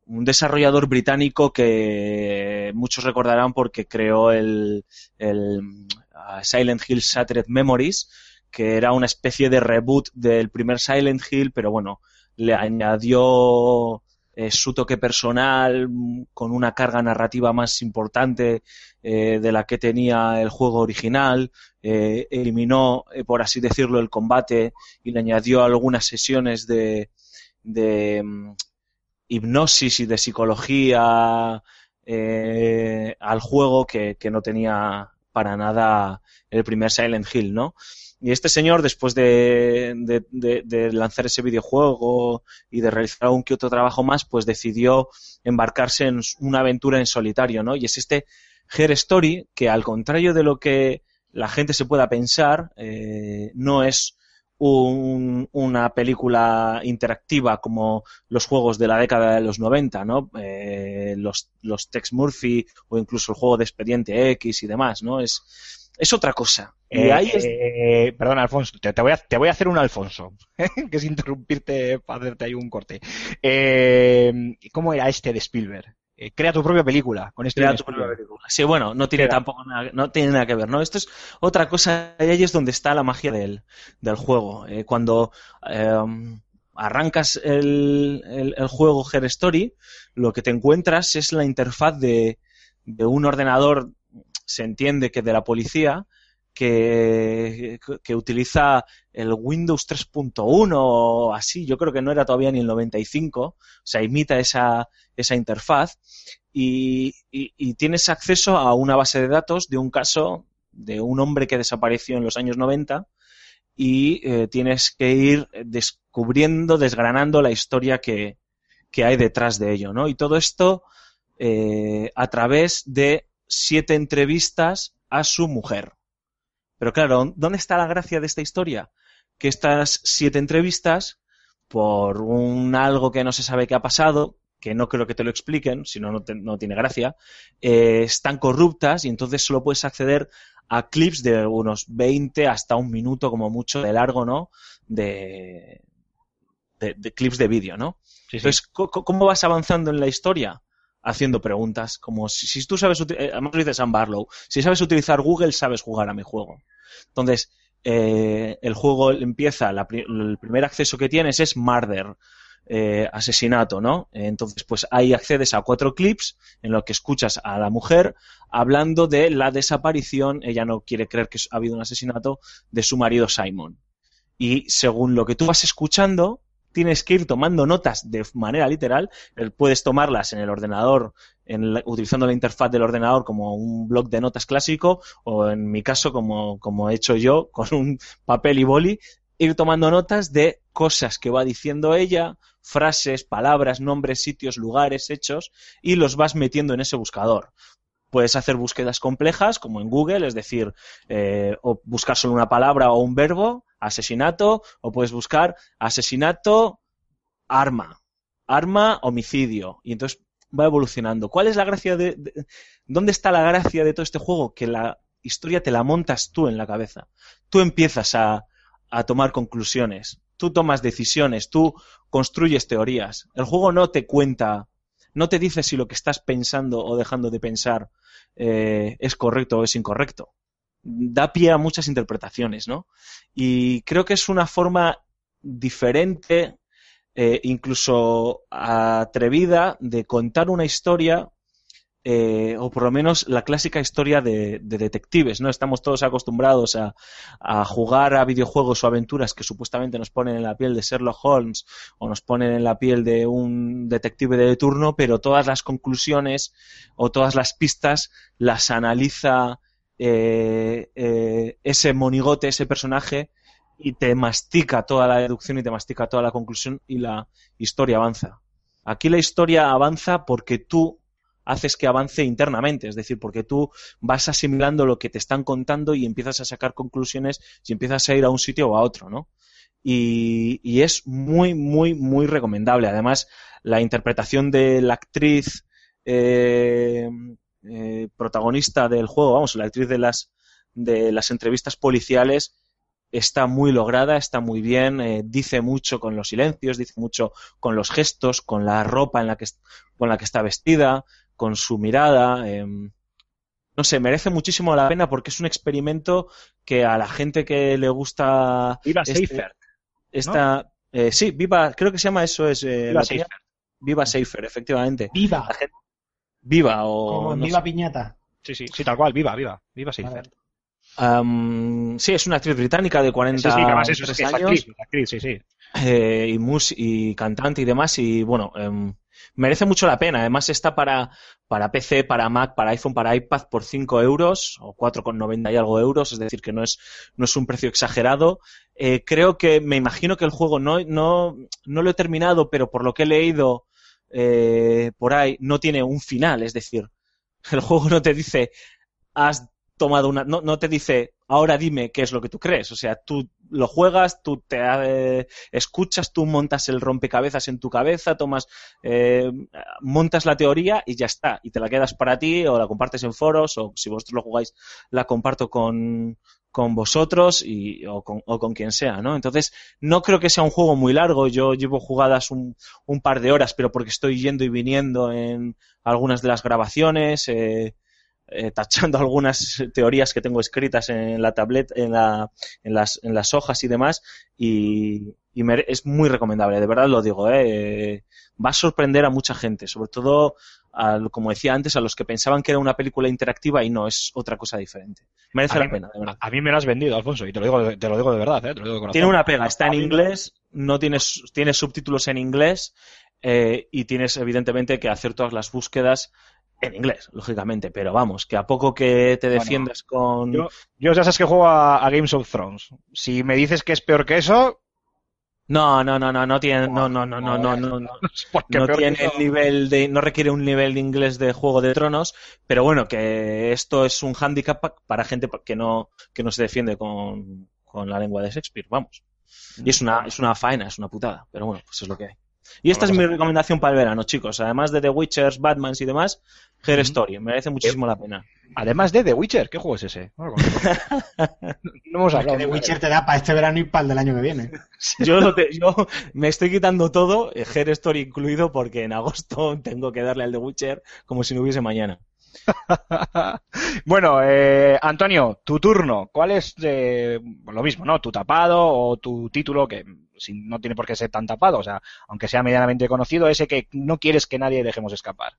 un desarrollador británico que muchos recordarán porque creó el, el uh, Silent Hill Shattered Memories, que era una especie de reboot del primer Silent Hill, pero bueno, le añadió eh, su toque personal con una carga narrativa más importante eh, de la que tenía el juego original, eh, eliminó, por así decirlo, el combate y le añadió algunas sesiones de, de mm, hipnosis y de psicología al juego que, que no tenía para nada el primer Silent Hill, ¿no? Y este señor, después de, lanzar ese videojuego y de realizar un que otro trabajo más, pues decidió embarcarse en una aventura en solitario, ¿no? Y es este Her Story que, al contrario de lo que la gente se pueda pensar, eh, no es una película interactiva como los juegos de la década de los 90, ¿no? Eh, los, los Tex Murphy o incluso el juego de Expediente X y demás, ¿no? Es, es otra cosa. Y ahí eh, perdón, Alfonso, te, voy a, te voy a hacer un Alfonso, <laughs> que es interrumpirte para hacerte ahí un corte. Eh, ¿Cómo era este de Spielberg? Eh, crea tu propia película con este crea tu propia película. Sí, bueno, no tiene tampoco nada, no tiene nada que ver, ¿no? Esto es otra cosa, y ahí es donde está la magia del, del juego. cuando arrancas el, el, el, juego Her Story, lo que te encuentras es la interfaz de, de un ordenador se entiende que de la policía, que, utiliza el Windows 3.1 o así, yo creo que no era todavía ni el 95, o sea, imita esa, esa interfaz y, y, tienes acceso a una base de datos de un caso de un hombre que desapareció en los años 90 y eh, tienes que ir descubriendo, desgranando la historia que, que hay detrás de ello, ¿no? Y todo esto eh, a través de siete entrevistas a su mujer. Pero claro, ¿dónde está la gracia de esta historia? Que estas siete entrevistas, por un algo que no se sabe qué ha pasado, que no creo que te lo expliquen, si no, no tiene gracia, eh, están corruptas y entonces solo puedes acceder a clips de unos 20 hasta un minuto como mucho de largo, ¿no? De, de, clips de vídeo, ¿no? entonces, ¿cómo vas avanzando en la historia? Haciendo preguntas, como si, tú sabes, eh, además dice Sam Barlow, si sabes utilizar Google, sabes jugar a mi juego. Entonces, eh, el juego empieza, el primer acceso que tienes es murder, eh, asesinato, ¿no? Entonces, pues ahí accedes a cuatro clips en los que escuchas a la mujer hablando de la desaparición, ella no quiere creer que ha habido un asesinato, de su marido Simon. Y según lo que tú vas escuchando, tienes que ir tomando notas de manera literal. Puedes tomarlas en el ordenador, en utilizando la interfaz del ordenador como un blog de notas clásico, o en mi caso, como, como he hecho yo, con un papel y boli, ir tomando notas de cosas que va diciendo ella, frases, palabras, nombres, sitios, lugares, hechos, y los vas metiendo en ese buscador. Puedes hacer búsquedas complejas, como en Google, es decir, eh, o buscar solo una palabra o un verbo, asesinato, o puedes buscar asesinato, arma, arma, homicidio, y entonces va evolucionando. ¿Cuál es la gracia de, dónde está la gracia de todo este juego? Que la historia te la montas tú en la cabeza. Tú empiezas a, a tomar conclusiones, tú tomas decisiones, tú construyes teorías. El juego no te cuenta, no te dice si lo que estás pensando o dejando de pensar eh, es correcto o es incorrecto. Da pie a muchas interpretaciones, ¿no? Y creo que es una forma diferente, eh, incluso atrevida, de contar una historia eh, o por lo menos la clásica historia de, detectives, ¿no? Estamos todos acostumbrados a, jugar a videojuegos o aventuras que supuestamente nos ponen en la piel de Sherlock Holmes o nos ponen en la piel de un detective de turno, pero todas las conclusiones o todas las pistas las analiza eh, eh, ese monigote, ese personaje y te mastica toda la deducción y te mastica toda la conclusión y la historia avanza. Aquí la historia avanza porque tú haces que avance internamente, es decir, porque tú vas asimilando lo que te están contando y empiezas a sacar conclusiones y empiezas a ir a un sitio o a otro, ¿no? y, y es muy, muy, muy recomendable. Además, la interpretación de la actriz eh, eh, protagonista del juego, vamos, la actriz de las, de las entrevistas policiales, está muy lograda, está muy bien, eh, dice mucho con los silencios, dice mucho con los gestos, con la ropa en la que, con la que está vestida, con su mirada. em, no sé, merece muchísimo la pena porque es un experimento que a la gente que le gusta Viva este- Safer. esta, eh, sí, viva, creo que se llama eso, es eh, Viva Safer. Viva Safer, efectivamente. Viva, La gente- viva o como no viva sé. piñata. Sí, sí, sí, tal cual, viva, viva, viva. Am, sí, es una actriz británica de 40 Sí, sí, además eso es, que es años. actriz, es actriz, sí, sí. eh, y, mus y cantante y demás y bueno em, merece mucho la pena además está para para PC para Mac para iPhone para iPad por 5 euros o 4,90 y algo euros es decir que no es no es un precio exagerado Eh, creo que me imagino que el juego no no no lo he terminado pero por lo que he leído eh, por ahí no tiene un final es decir <laughs> el juego no te dice has tomado una no, no te dice ahora dime qué es lo que tú crees o sea tú lo juegas tú te eh, escuchas tú montas el rompecabezas en tu cabeza tomas eh, montas la teoría y ya está y te la quedas para ti o la compartes en foros o si vosotros lo jugáis la comparto con con vosotros y, o, con, o con quien sea, ¿no? Entonces, no creo que sea un juego muy largo. Yo llevo jugadas un, un par de horas, pero porque estoy yendo y viniendo en algunas de las grabaciones, eh, eh, tachando <laughs> algunas teorías que tengo escritas en la tableta, en, la, en, las, en las hojas y demás, y, es muy recomendable, de verdad lo digo, ¿eh? va a sorprender a mucha gente, sobre todo, al- como decía antes, a los que pensaban que era una película interactiva y no, es otra cosa diferente. Merece A la mí, pena, de verdad. a mí me lo has vendido, Alfonso, y te lo digo, te lo digo de verdad, ¿eh? te lo digo de. Tiene una pega, está en A inglés, no tienes, tienes subtítulos en inglés eh, y tienes evidentemente que hacer todas las búsquedas en inglés, lógicamente, pero vamos, que a poco que te Bueno, defiendas con... Yo, yo ya sabes que juego a, a Games of Thrones. Si me dices que es peor que eso, No, no, no, no, no tiene, no, no, no, no, no, no, no, <laughs> no tiene el nivel de, no requiere un nivel de inglés de Juego de Tronos, pero bueno, que esto es un hándicap pa- para gente que no, que no se defiende con, con la lengua de Shakespeare, vamos. Y es una, es una faena, es una putada, pero bueno, pues es lo que hay. Y esta es mi recomendación para el verano, chicos. Además de The Witchers, Batmans y demás, Her Story, merece muchísimo la pena. Además de The Witcher, ¿qué juego es ese? <laughs> No. No hemos Es que hablado. The. Witcher te da para este verano y para el del año que viene. <laughs> Yo, lo te- yo me estoy quitando todo, eh, Her Story incluido, porque en agosto <laughs> tengo que darle al The Witcher como si no hubiese mañana. bueno, eh, Antonio, tu turno. ¿Cuál es eh, lo mismo, no? Tu tapado o tu título que no tiene por qué ser tan tapado, o sea, aunque sea medianamente conocido, ese que no quieres que nadie dejemos escapar.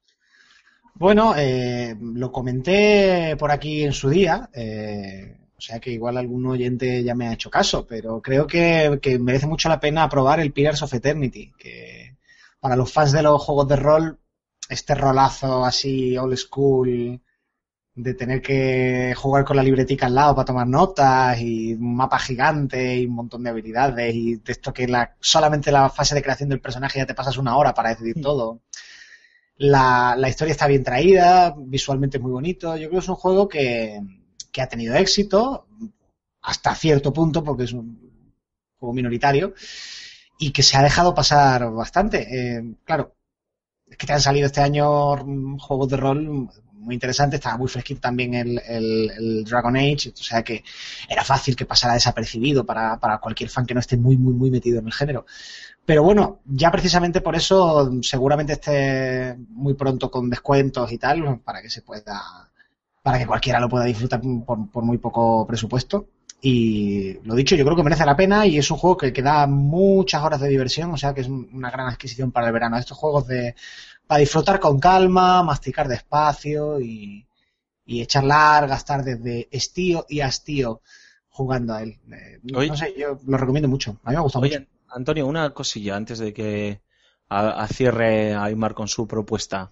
Bueno, eh, lo comenté por aquí en su día, eh, o sea que igual algún oyente ya me ha hecho caso, pero creo que, que merece mucho la pena probar el Pillars of Eternity, que para los fans de los juegos de rol, este rolazo así old school de tener que jugar con la libretica al lado para tomar notas y un mapa gigante y un montón de habilidades y de esto que la, solamente la fase de creación del personaje ya te pasas una hora para decidir todo. La, la historia está bien traída, visualmente es muy bonito. Yo creo que es un juego que, que ha tenido éxito hasta cierto punto porque es un juego minoritario y que se ha dejado pasar bastante. Eh, claro, es que te han salido este año juegos de rol muy interesantes, estaba muy fresquito también el, el, el Dragon Age, o sea que era fácil que pasara desapercibido para, para cualquier fan que no esté muy, muy, muy metido en el género. Pero bueno, ya precisamente por eso seguramente esté muy pronto con descuentos y tal, para que se pueda, para que cualquiera lo pueda disfrutar por, por muy poco presupuesto. Y lo dicho, yo creo que merece la pena y es un juego que, que da muchas horas de diversión, o sea que es una gran adquisición para el verano. Estos juegos de para disfrutar con calma, masticar despacio y, y echar largas tardes de estío y hastío jugando a él. Eh, Oye. no sé, yo lo recomiendo mucho. A mí me ha gustado mucho. Antonio, una cosilla antes de que a, a cierre Aymar con su propuesta.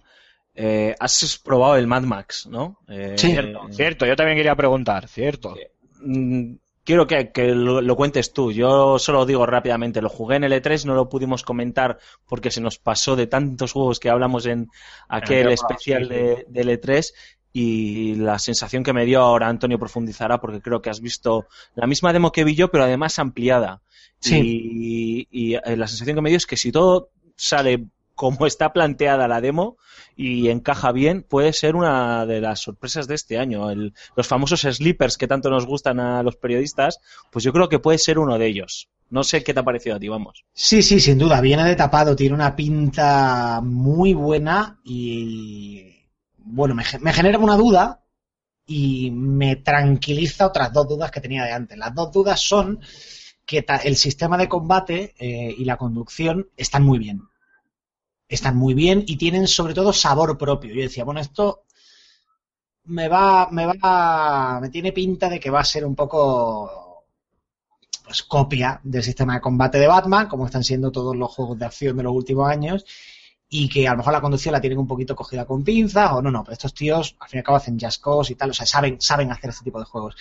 Eh, has probado el Mad Max, ¿no? Eh, Sí. Cierto, cierto, yo también quería preguntar, cierto. Quiero que, que lo, lo cuentes tú. Yo solo digo rápidamente, lo jugué en el E3, no lo pudimos comentar porque se nos pasó de tantos juegos que hablamos en aquel aquel especial de, del E3 y la sensación que me dio ahora Antonio profundizará porque creo que has visto la misma demo que vi yo pero además ampliada Sí. y, y, eh, la sensación que me dio es que si todo sale como está planteada la demo y encaja bien, puede ser una de las sorpresas de este año. Los famosos sleepers que tanto nos gustan a los periodistas, pues yo creo que puede ser uno de ellos. No sé qué te ha parecido a ti, vamos. Sí, sí, sin duda. Viene de tapado, tiene una pinta muy buena y bueno, me, ge- me genera una duda y me tranquiliza otras dos dudas que tenía de antes. Las dos dudas son que el sistema de combate eh, y la conducción están muy bien. Están muy bien y tienen sobre todo sabor propio. Yo decía, bueno, esto me va, me va, me tiene pinta de que va a ser un poco pues copia del sistema de combate de Batman, como están siendo todos los juegos de acción de los últimos años, y que a lo mejor la conducción la tienen un poquito cogida con pinzas, o no, no, pero estos tíos al fin y al cabo hacen just cause y tal, o sea, saben, saben hacer este tipo de juegos.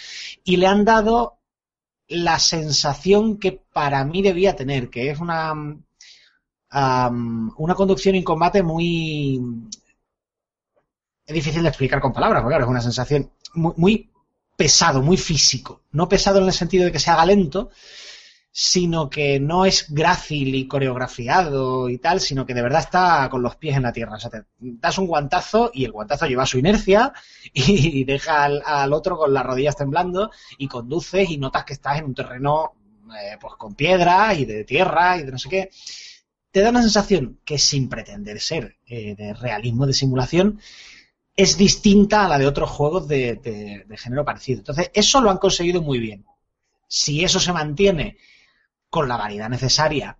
Y le han dado la sensación que para mí debía tener, que es una, una conducción en combate muy... Es difícil de explicar con palabras, porque claro, es una sensación muy, muy pesado, muy físico. No pesado en el sentido de que se haga lento, sino que no es grácil y coreografiado y tal, sino que de verdad está con los pies en la tierra. O sea, te das un guantazo y el guantazo lleva su inercia <laughs> y deja al, al otro con las rodillas temblando y conduces y notas que estás en un terreno eh, pues con piedra y de tierra y de no sé qué. Te da una sensación que sin pretender ser eh, de realismo de simulación, es distinta a la de otros juegos de, género parecido. Entonces, eso lo han conseguido muy bien. Si eso se mantiene con la variedad necesaria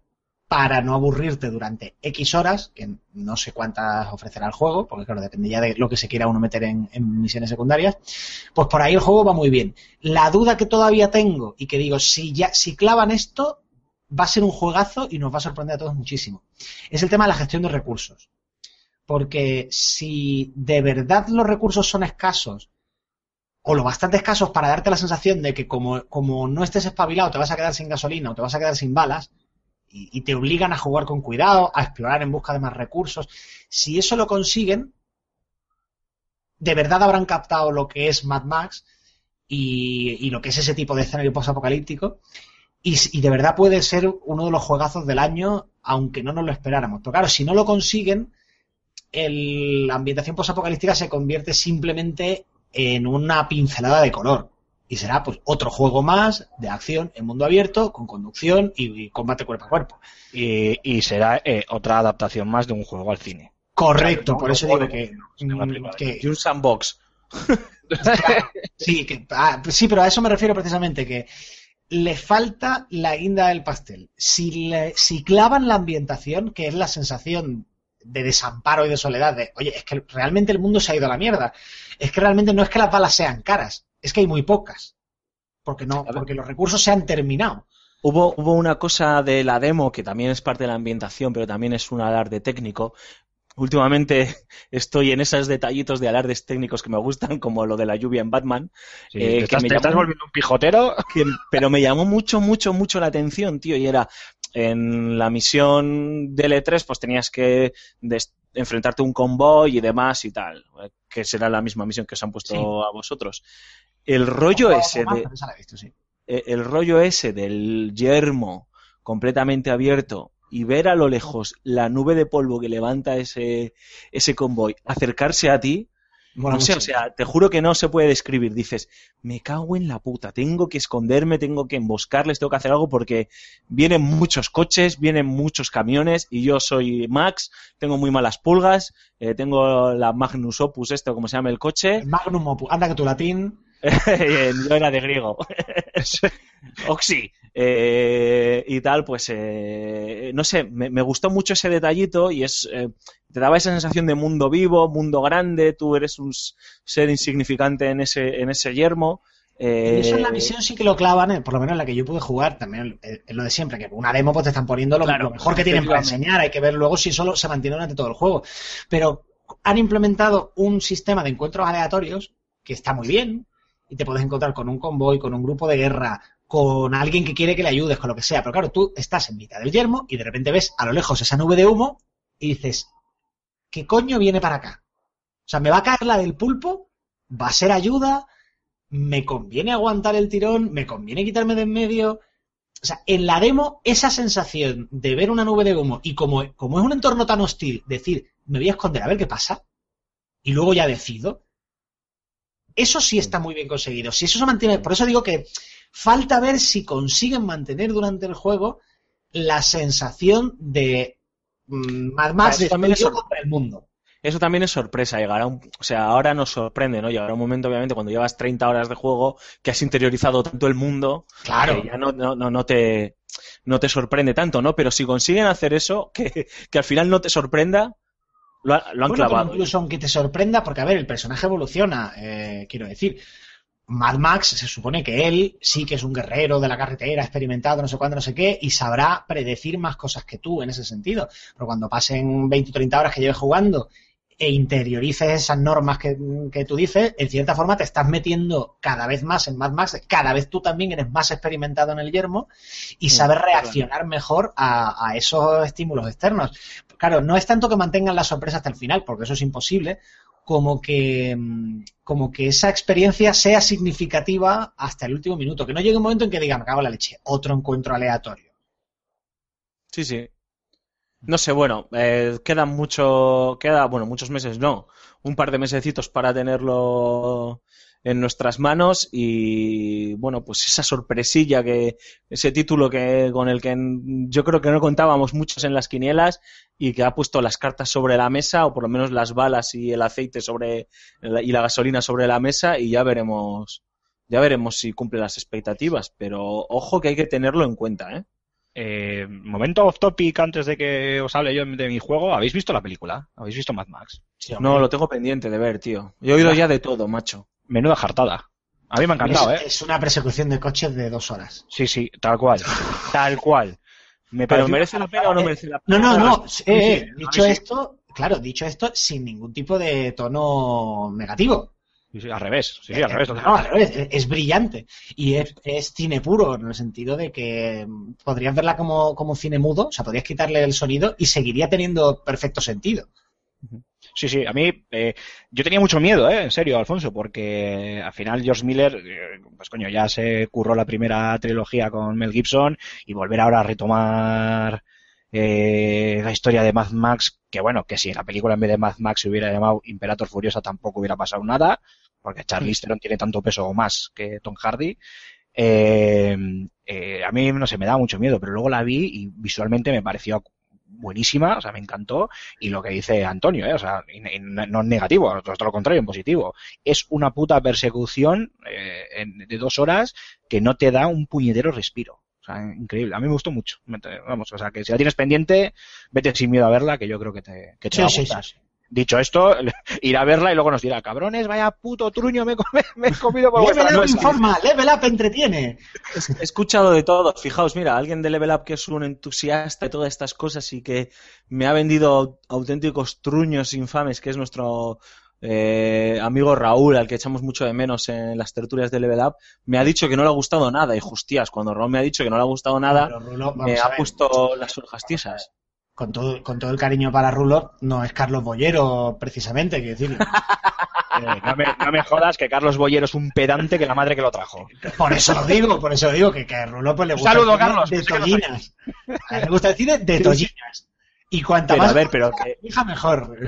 para no aburrirte durante X horas, que no sé cuántas ofrecerá el juego, porque claro, depende ya de lo que se quiera uno meter en, en misiones secundarias, pues por ahí el juego va muy bien. La duda que todavía tengo y que digo, si ya, si clavan esto, va a ser un juegazo y nos va a sorprender a todos muchísimo. Es el tema de la gestión de recursos. Porque si de verdad los recursos son escasos, o lo bastante escasos para darte la sensación de que como, como no estés espabilado te vas a quedar sin gasolina o te vas a quedar sin balas, y, te obligan a jugar con cuidado, a explorar en busca de más recursos, si eso lo consiguen, de verdad habrán captado lo que es Mad Max y, y lo que es ese tipo de escenario post-apocalíptico. Y, y de verdad puede ser uno de los juegazos del año, aunque no nos lo esperáramos. Pero claro, si no lo consiguen, el- la ambientación post-apocalíptica se convierte simplemente en una pincelada de color. Y será pues otro juego más de acción en mundo abierto, con conducción y, y combate cuerpo a cuerpo. Y, y será eh, otra adaptación más de un juego al cine. Correcto, Claro, por eso digo que, que- Y un sandbox. <laughs> Sí, que, ah, sí, pero a eso me refiero precisamente, que le falta la guinda del pastel. Si, le- si clavan la ambientación, que es la sensación de desamparo y de soledad, de, oye, es que realmente el mundo se ha ido a la mierda. Es que realmente no es que las balas sean caras, es que hay muy pocas. Porque no, porque los recursos se han terminado. Hubo, hubo una cosa de la demo que también es parte de la ambientación, pero también es un alarde técnico. Últimamente <laughs> estoy en esos detallitos de alardes técnicos que me gustan, como lo de la lluvia en Batman. Sí, Eh, ¿te, que estás, me te llamó- estás volviendo un pijotero? que- pero me llamó mucho, mucho, mucho la atención, tío. Y era en la misión de L3, pues tenías que enfrentarte a un convoy y demás y tal, eh, que será la misma misión que os han puesto Sí. a vosotros. El rollo ese de, visto, sí. eh, el rollo ese del yermo completamente abierto y ver a lo lejos la nube de polvo que levanta ese, ese convoy, acercarse a ti, no sé, o sea, te juro que no se puede describir. Dices, me cago en la puta, tengo que esconderme, tengo que emboscarles, tengo que hacer algo porque vienen muchos coches, vienen muchos camiones y yo soy Max, tengo muy malas pulgas, eh, tengo la Magnus Opus, esto como se llama el coche, El Magnum Opus. Anda que tu latín. <laughs> yo era de griego. Oxy. Eh, y tal, pues eh, no sé, me, me gustó mucho ese detallito y es eh, te daba esa sensación de mundo vivo, mundo grande, tú eres un ser insignificante en ese, en ese yermo. eh, Y eso en la misión sí que lo clavan, eh, por lo menos en la que yo pude jugar, también eh, es lo de siempre, que una demo pues te están poniendo lo, Claro, lo mejor que tienen para enseñar, hay que ver luego si eso se mantiene durante todo el juego. Pero han implementado un sistema de encuentros aleatorios que está muy bien, y te puedes encontrar con un convoy, con un grupo de guerra, con alguien que quiere que le ayudes, con lo que sea. Pero claro, tú estás en mitad del yermo y de repente ves a lo lejos esa nube de humo y dices, ¿qué coño viene para acá? O sea, ¿me va a caer la del pulpo? ¿Va a ser ayuda? ¿Me conviene aguantar el tirón? ¿Me conviene quitarme de en medio? O sea, en la demo, esa sensación de ver una nube de humo y como, como es un entorno tan hostil, decir, me voy a esconder a ver qué pasa y luego ya decido. Eso sí está muy bien conseguido. Si eso se mantiene, por eso digo que falta ver si consiguen mantener durante el juego la sensación de mm, Mad Max Eso también es contra el mundo. Eso también es sorpresa, llegará un, o sea, ahora nos sorprende, ¿no? Llegará un momento, obviamente, cuando llevas 30 horas de juego, que has interiorizado tanto el mundo, Claro. que ya no, no, no, no te, no te sorprende tanto, ¿no? Pero si consiguen hacer eso, <laughs> que, que al final no te sorprenda, lo, ha- lo han Bueno, clavado. incluso aunque te sorprenda, porque a ver, el personaje evoluciona, eh, quiero decir. Mad Max se supone que él sí que es un guerrero de la carretera, experimentado, no sé cuándo, no sé qué, y sabrá predecir más cosas que tú en ese sentido. Pero cuando pasen 20 o 30 horas que lleves jugando e interiorices esas normas que, que tú dices, en cierta forma te estás metiendo cada vez más en Mad Max, cada vez tú también eres más experimentado en el yermo y sabes reaccionar mejor a, a esos estímulos externos. Claro, no es tanto que mantengan la sorpresa hasta el final, porque eso es imposible, como que, mm, como que esa experiencia sea significativa hasta el último minuto. Que no llegue un momento en que diga, me la leche, otro encuentro aleatorio. Sí, sí. No sé, bueno, eh, queda mucho, queda, bueno, muchos meses no, un par de mesecitos para tenerlo en nuestras manos y bueno, pues esa sorpresilla que, ese título que, con el que yo creo que no contábamos muchos en las quinielas y que ha puesto las cartas sobre la mesa o por lo menos las balas y el aceite sobre, y la gasolina sobre la mesa y ya veremos, ya veremos si cumple las expectativas, pero ojo que hay que tenerlo en cuenta, ¿eh? Eh, momento off topic antes de que os hable yo de mi juego. ¿Habéis visto la película? ¿Habéis visto Mad Max? No, lo tengo pendiente de ver, tío. Yo he oído ya de todo, macho. Menuda jartada. A mí me ha encantado, es, ¿eh? es una persecución de coches de dos horas. Sí, sí, tal cual. Tal cual. Me ¿Pero merece la pena o no merece la No, pena? no, no. sí, eh, sí, eh, a dicho sí. esto, claro, dicho esto sin ningún tipo de tono negativo. Sí, sí, al revés. Sí, sí, al Eh, revés. no, al revés, es, brillante. Y es, es cine puro, en el sentido de que mm, podrías verla como, como cine mudo, o sea, podrías quitarle el sonido y seguiría teniendo perfecto sentido. Sí, sí, a mí, eh, yo tenía mucho miedo, ¿eh? En serio, Alfonso, porque al final George Miller, eh, pues coño, ya se curró la primera trilogía con Mel Gibson y volver ahora a retomar eh, la historia de Mad Max, que bueno, que si la película en vez de Mad Max se hubiera llamado Imperator Furiosa tampoco hubiera pasado nada, porque Charlize Theron tiene tanto peso o más que Tom Hardy. Eh, eh, a mí, no sé, me daba mucho miedo, pero luego la vi y visualmente me pareció buenísima, o sea, me encantó, y lo que dice Antonio, ¿eh? o sea, y- y no es negativo, todo lo contrario, en positivo. Es una puta persecución eh, en- de dos horas que no te da un puñetero respiro. O sea, increíble. A mí me gustó mucho. Vamos, o sea, que si la tienes pendiente, vete sin miedo a verla, que yo creo que te, que te Sí, va a sí, gustar. sí, sí. Dicho esto, <laughs> ir a verla y luego nos dirá, cabrones, vaya puto truño me, he come- me he comido por Level Up noche". informa, Level Up entretiene. He escuchado de todo. Fijaos, mira, alguien de Level Up que es un entusiasta de todas estas cosas y que me ha vendido auténticos truños infames, que es nuestro eh, amigo Raúl, al que echamos mucho de menos en las tertulias de Level Up, me ha dicho que no le ha gustado nada. Y justias, cuando Raúl me ha dicho que no le ha gustado nada, Pero Rulo, me ha ver, puesto las orejas tiesas. Con todo, con todo el cariño para Rulo, no es Carlos Bollero, precisamente, quiero decir. <laughs> Eh, no, me, no me jodas que Carlos Boyero es un pedante que la madre que lo trajo. Por eso lo digo, por eso lo digo, que, que a Rulo pues, le gusta saludo, el cine Carlos, de no tollinas. Le gusta el cine de tollinas. Y cuanta Pero, más a ver, pero que- hija mejor.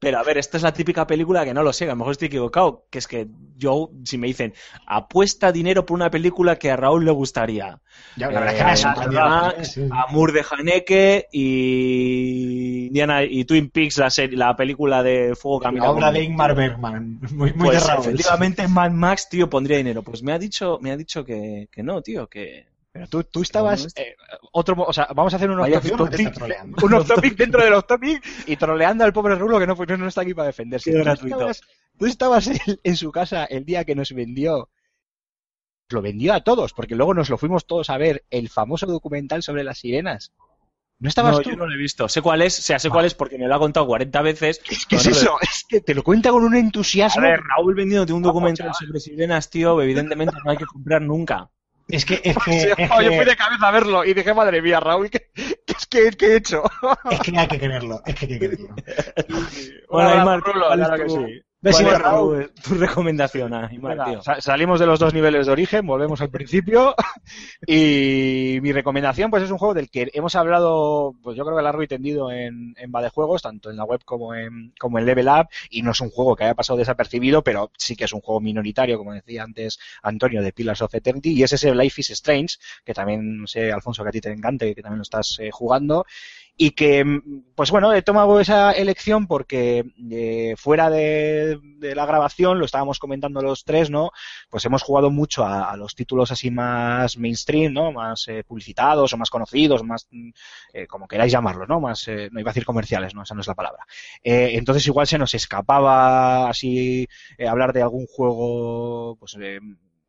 Pero a ver, esta es la típica película que no lo sé, a lo mejor estoy equivocado, que es que yo, si me dicen, apuesta dinero por una película que a Raúl le gustaría. Ya, la verdad Eh, que me ha a sorprendido. Max, Sí. a Moore de Haneke y Indiana y Twin Peaks, la, serie, la película de Fuego Camina. La obra con- de Ingmar Bergman. Muy, muy Pues de Raúl. efectivamente Mad Max, tío, pondría dinero. Pues me ha dicho, me ha dicho que, que no, tío, que... Pero tú, tú estabas. Eh, otro, mo- o sea, vamos a hacer un Vaya off Te topic, está <laughs> troleando. un off topic dentro del off topic y troleando al pobre Rulo que no, no está aquí para defenderse. Qué Tú estabas, tú estabas en, en su casa el día que nos vendió. Lo vendió a todos, porque luego nos lo fuimos todos a ver, el famoso documental sobre las sirenas. ¿No estabas No, tú? yo no lo he visto. Sé cuál es, o sea, sé cuál es porque me lo ha contado 40 veces. ¿Qué es pero no he eso? Es que te lo cuenta con un A entusiasmo. ver, Raúl vendiéndote un documental sobre sirenas, tío, evidentemente no hay que comprar nunca. Es que, <laughs> es que, es oh, yo que- fui de cabeza a verlo y dije, madre mía, Raúl, ¿qué, qué, es que- qué he hecho? es que hay que quererlo. Es que hay que <laughs> Aymar, Rulo, ¿cuál es claro que sí. Ves si ¿Cuál me es, ha dado Raúl? tu recomendación, Venga, tío. salimos de los dos niveles de origen, volvemos al principio. <laughs> y mi recomendación, pues es un juego del que hemos hablado, pues yo creo que largo y tendido en, en Va de Juegos, tanto en la web como en, como en Level Up. Y no es un juego que haya pasado desapercibido, pero sí que es un juego minoritario, como decía antes Antonio, de Pillars of Eternity. Y es ese Life is Strange, que también no sé, Alfonso, que a ti te encante y que también lo estás eh, jugando. Y que, mm, pues bueno, he tomado esa elección porque eh, fuera de, de la grabación, lo estábamos comentando los tres, ¿no? Pues hemos jugado mucho a, a los títulos así más mainstream, ¿no? Más eh, publicitados o más conocidos, más, mm, eh, como queráis llamarlos, ¿no? Más, eh, no iba a decir comerciales, ¿no? Esa no es la palabra. Eh, entonces igual se nos escapaba así eh, hablar de algún juego, pues, eh,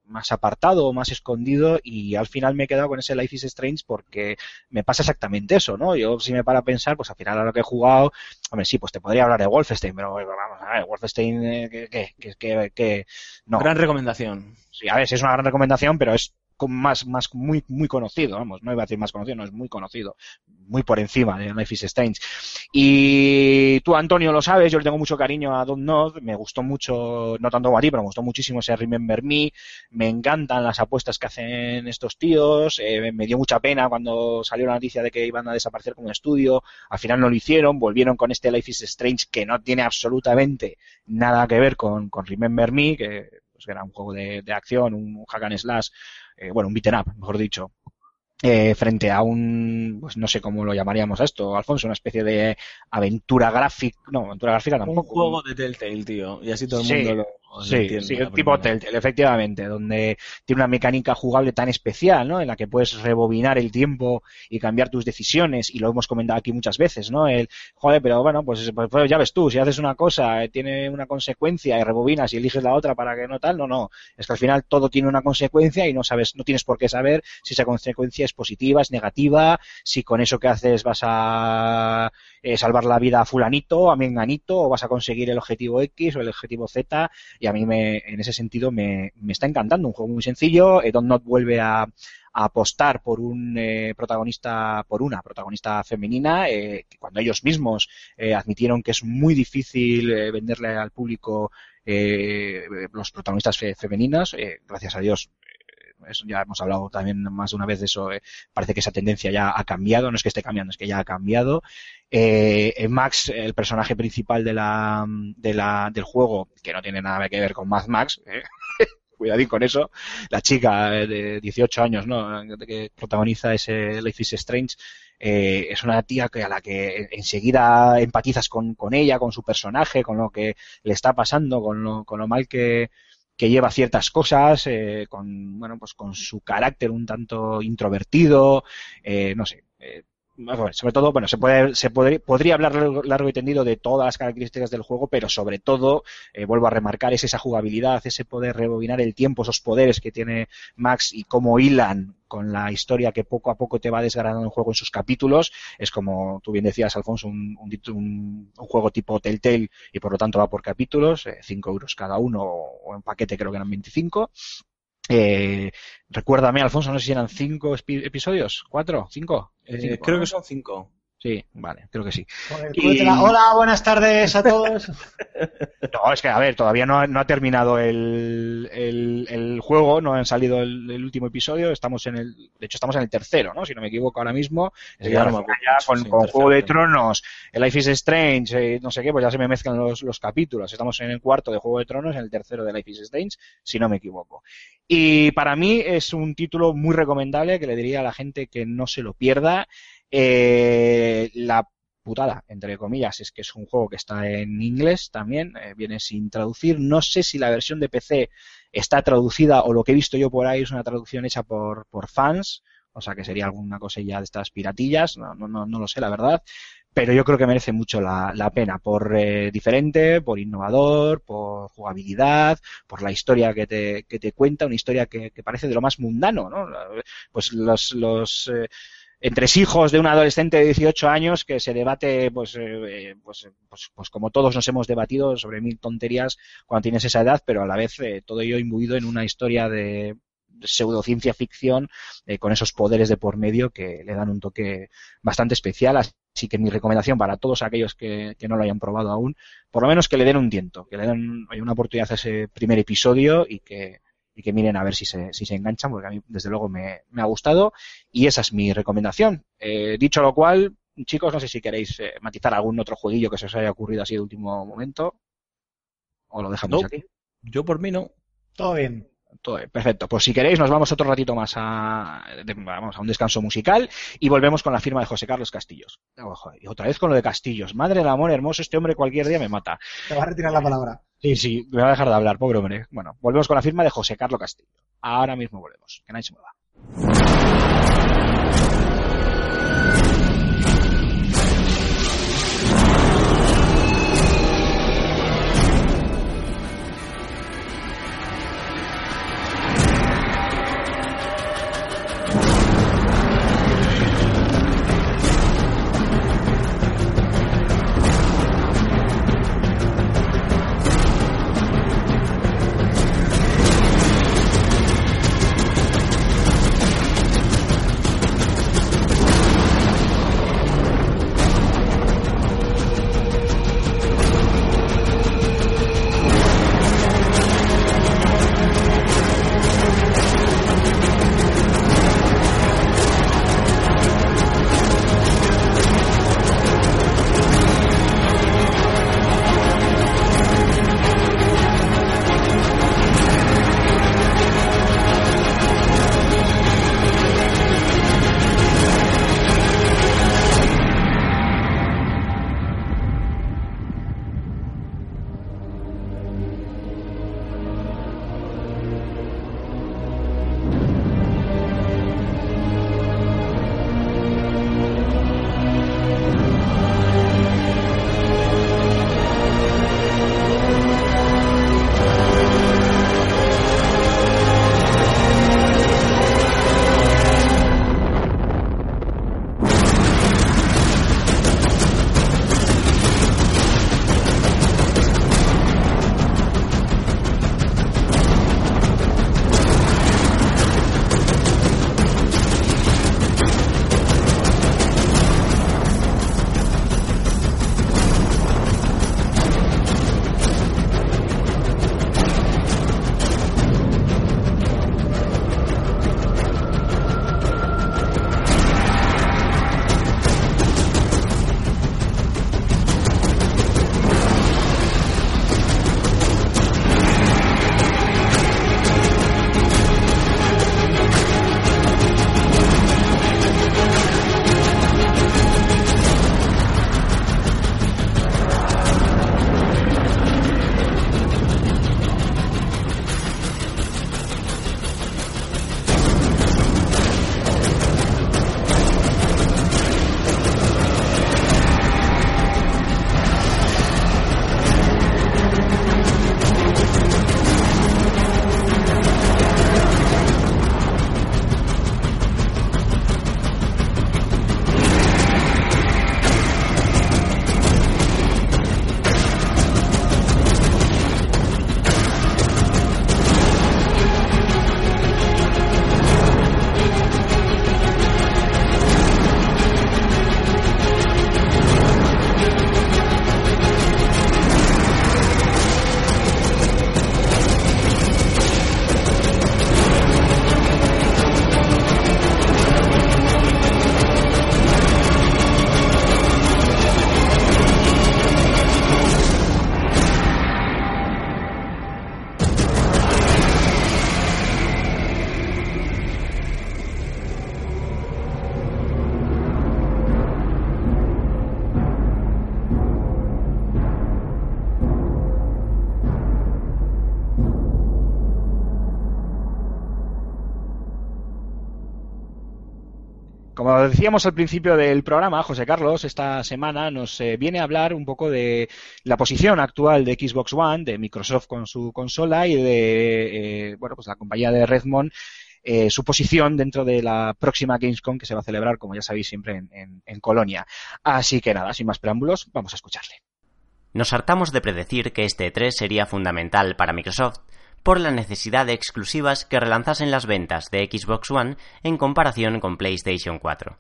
más apartado o más escondido y al final me he quedado con ese Life is Strange porque me pasa exactamente eso, ¿no? Yo si me para a pensar, pues al final a lo que he jugado, hombre, sí, pues te podría hablar de Wolfenstein, pero vamos a ver, Wolfenstein, eh, que, que, que, que, no. Gran recomendación. Sí, a ver, sí es una gran recomendación, pero es más, más muy, muy conocido, vamos, no iba a decir más conocido, no, es muy conocido, muy por encima de Life is Strange. Y tú, Antonio, lo sabes, yo le tengo mucho cariño a Don't Nod, me gustó mucho, no tanto como a ti, pero me gustó muchísimo ese Remember Me, me encantan las apuestas que hacen estos tíos, eh, me dio mucha pena cuando salió la noticia de que iban a desaparecer como estudio, al final no lo hicieron, volvieron con este Life is Strange que no tiene absolutamente nada que ver con, con Remember Me, que pues, era un juego de, de acción, un hack and slash, eh, bueno, un beaten up, mejor dicho, eh, frente a un, pues no sé cómo lo llamaríamos a esto, Alfonso, una especie de aventura gráfica, no, aventura gráfica Un tampoco. juego de Telltale, tío. Y así todo el Sí, mundo lo Sí, sí, el tipo. Telltale, efectivamente, donde tiene una mecánica jugable tan especial, ¿no? En la que puedes rebobinar el tiempo y cambiar tus decisiones, y lo hemos comentado aquí muchas veces, ¿no? El, joder, pero bueno, pues, pues, pues ya ves tú, si haces una cosa, eh, tiene una consecuencia y rebobinas y eliges la otra para que no tal, no, no. Es que al final todo tiene una consecuencia y no sabes, no tienes por qué saber si esa consecuencia es positiva, es negativa, si con eso que haces vas a eh, salvar la vida a fulanito, a menganito, o vas a conseguir el objetivo X o el objetivo Z, y a mí me, en ese sentido me, me está encantando. Un juego muy sencillo, eh, Don't Not vuelve a, a apostar por un eh, protagonista, por una protagonista femenina, eh, cuando ellos mismos eh, admitieron que es muy difícil eh, venderle al público eh, los protagonistas fe- femeninas, gracias a Dios. Eso ya hemos hablado también más de una vez de eso. eh, parece que esa tendencia ya ha cambiado. No es que esté cambiando, es que ya ha cambiado. Eh, Max, el personaje principal de la, de la, del juego, que no tiene nada que ver con Mad Max, eh, <laughs> cuidadín con eso, la chica eh, de 18 años, ¿no? que protagoniza ese Life is Strange, eh, es una tía que a la que enseguida empatizas con, con ella, con su personaje, con lo que le está pasando, con lo, con lo mal que, que lleva ciertas cosas, eh, con, bueno, pues con su carácter un tanto introvertido, eh, no sé, eh, sobre todo, bueno, se puede, se podría, podría hablar largo, y tendido de todas las características del juego, pero sobre todo, eh, vuelvo a remarcar, es esa jugabilidad, ese poder rebobinar el tiempo, esos poderes que tiene Max y cómo hilan con la historia que poco a poco te va desgranando el juego en sus capítulos. Es como tú bien decías, Alfonso, un, juego tipo Telltale y por lo tanto va por capítulos, 5 eh, euros cada uno o en paquete creo que eran 25. Eh, recuérdame, Alfonso, no sé si eran cinco episodios, cuatro, cinco. Eh, creo ¿no? que son cinco. Sí, vale, creo que sí. Y... Hola, buenas tardes a todos. <laughs> no, es que, a ver, todavía no ha, no ha terminado el, el, el, juego, no han salido el, el, último episodio, estamos en el, de hecho estamos en el tercero, ¿no? Si no me equivoco ahora mismo. Sí, ya, no ya con, sí, con Juego de Tronos, el Life is Strange, eh, no sé qué, pues ya se me mezclan los, los capítulos. Estamos en el cuarto de Juego de Tronos, en el tercero de Life is Strange, si no me equivoco. Y para mí es un título muy recomendable que le diría a la gente que no se lo pierda. Eh, la putada, entre comillas, es que es un juego que está en inglés también, eh, viene sin traducir. No sé si la versión de PC está traducida o lo que he visto yo por ahí es una traducción hecha por, por fans, o sea que sería alguna cosilla de estas piratillas, no, no, no, no lo sé, la verdad. Pero yo creo que merece mucho la, la pena por eh, diferente, por innovador, por jugabilidad, por la historia que te, que te cuenta, una historia que, parece de lo más mundano, ¿no? Pues los, los eh, entresijos de un adolescente de 18 años que se debate, pues, eh, pues, pues, pues, como todos nos hemos debatido sobre mil tonterías cuando tienes esa edad, pero a la vez eh, todo ello imbuido en una historia de pseudociencia ficción eh, con esos poderes de por medio que le dan un toque bastante especial. Así sí que mi recomendación para todos aquellos que, no lo hayan probado aún, por lo menos que le den un tiento, que le den una oportunidad a ese primer episodio y que, y que miren a ver si se, si se enganchan, porque a mí desde luego me, ha gustado y esa es mi recomendación. Eh, dicho lo cual, chicos, no sé si queréis eh, matizar algún otro jueguillo que se os haya ocurrido así de último momento o lo dejamos aquí. Yo por mí no. Todo bien. Perfecto. Pues si queréis, nos vamos otro ratito más a, vamos a un descanso musical y volvemos con la firma de José Carlos Castillos. y otra vez con lo de Castillos. Madre del amor hermoso, este hombre cualquier día me mata. Te va a retirar la palabra. Sí, sí, me va a dejar de hablar, pobre hombre. Bueno, volvemos con la firma de José Carlos Castillo. Ahora mismo volvemos. Que nadie se mueva. Decíamos al principio del programa, José Carlos, esta semana nos eh, viene a hablar un poco de la posición actual de Xbox One, de Microsoft con su consola y de, eh, bueno, pues la compañía de Redmond, eh, su posición dentro de la próxima Gamescom que se va a celebrar, como ya sabéis, siempre en, Colonia. Así que nada, sin más preámbulos, vamos a escucharle. Nos hartamos de predecir que este 3 sería fundamental para Microsoft por la necesidad de exclusivas que relanzasen las ventas de Xbox One en comparación con PlayStation 4.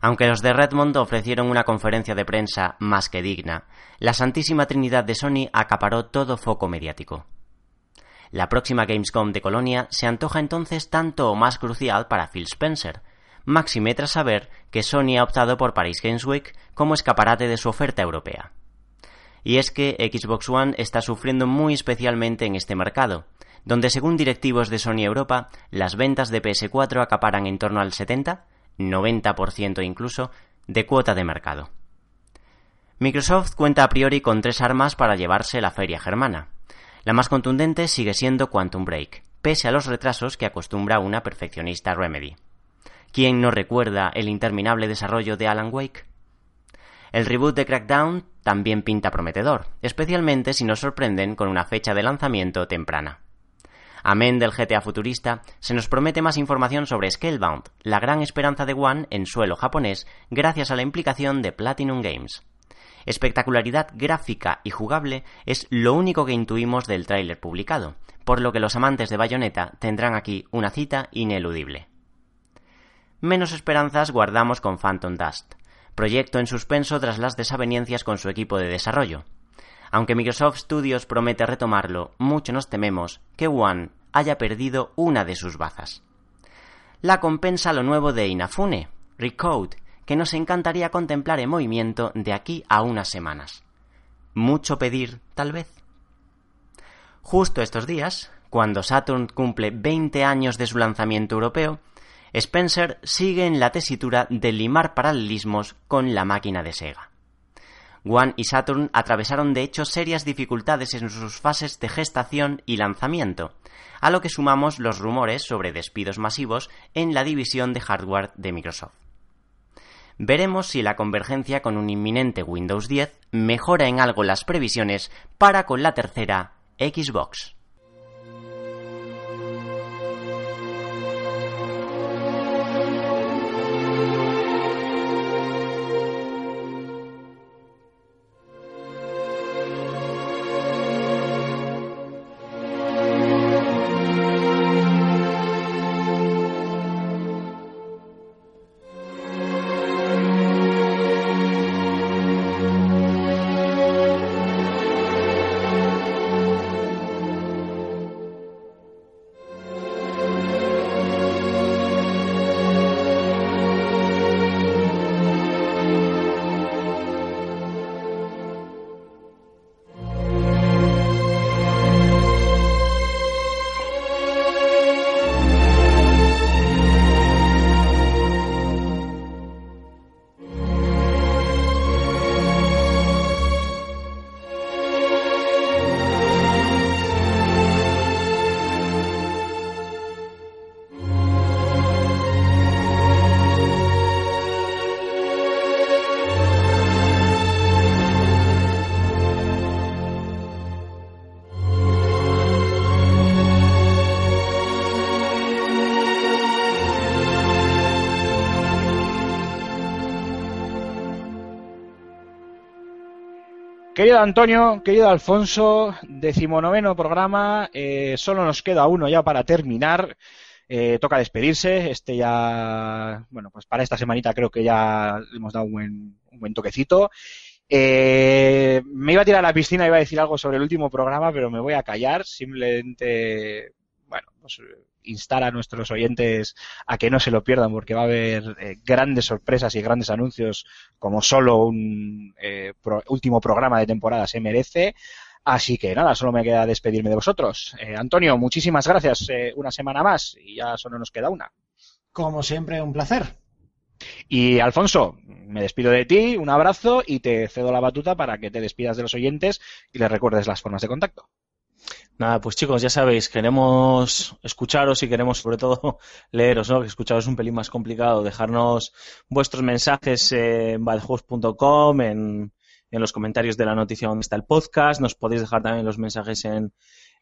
Aunque los de Redmond ofrecieron una conferencia de prensa más que digna, la Santísima Trinidad de Sony acaparó todo foco mediático. La próxima Gamescom de Colonia se antoja entonces tanto o más crucial para Phil Spencer, máxime tras saber que Sony ha optado por Paris Games Week como escaparate de su oferta europea. Y es que Xbox One está sufriendo muy especialmente en este mercado, donde según directivos de Sony Europa, las ventas de PS4 acaparan en torno al 70, 90% incluso, de cuota de mercado. Microsoft cuenta a priori con tres armas para llevarse la feria germana. La más contundente sigue siendo Quantum Break, pese a los retrasos que acostumbra una perfeccionista Remedy. ¿Quién no recuerda el interminable desarrollo de Alan Wake? El reboot de Crackdown también pinta prometedor, especialmente si nos sorprenden con una fecha de lanzamiento temprana. Amén del GTA futurista, se nos promete más información sobre Scalebound, la gran esperanza de One en suelo japonés gracias a la implicación de Platinum Games. Espectacularidad gráfica y jugable es lo único que intuimos del tráiler publicado, por lo que los amantes de Bayonetta tendrán aquí una cita ineludible. Menos esperanzas guardamos con Phantom Dust, proyecto en suspenso tras las desavenencias con su equipo de desarrollo. Aunque Microsoft Studios promete retomarlo, mucho nos tememos que One haya perdido una de sus bazas. La compensa lo nuevo de Inafune, Recode, que nos encantaría contemplar en movimiento de aquí a unas semanas. Mucho pedir, tal vez. Justo estos días, cuando Saturn cumple 20 años de su lanzamiento europeo, Spencer sigue en la tesitura de limar paralelismos con la máquina de Sega. One y Saturn atravesaron de hecho serias dificultades en sus fases de gestación y lanzamiento, a lo que sumamos los rumores sobre despidos masivos en la división de hardware de Microsoft veremos si la convergencia con un inminente Windows 10 mejora en algo las previsiones para con la tercera Xbox. Querido Antonio, querido Alfonso, decimonoveno programa, eh, solo nos queda uno ya para terminar. Eh, toca despedirse. Este ya, bueno, pues para esta semanita creo que ya hemos dado un buen, un buen toquecito. Eh, me iba a tirar a la piscina, iba a decir algo sobre el último programa, pero me voy a callar. Simplemente, bueno, pues instar a nuestros oyentes a que no se lo pierdan porque va a haber eh, grandes sorpresas y grandes anuncios como solo un eh, pro- último programa de temporada se merece. Así que nada, solo me queda despedirme de vosotros. Eh, Antonio, muchísimas gracias una semana más y ya solo nos queda una. Como siempre, un placer. Y Alfonso, me despido de ti, un abrazo y te cedo la batuta para que te despidas de los oyentes y les recuerdes las formas de contacto. Nada, pues chicos, ya sabéis, queremos escucharos y queremos sobre todo <laughs> leeros, ¿no? Que escucharos es un pelín más complicado, dejarnos vuestros mensajes en badjuegos.com, en, en los comentarios de la noticia donde está el podcast, nos podéis dejar también los mensajes en,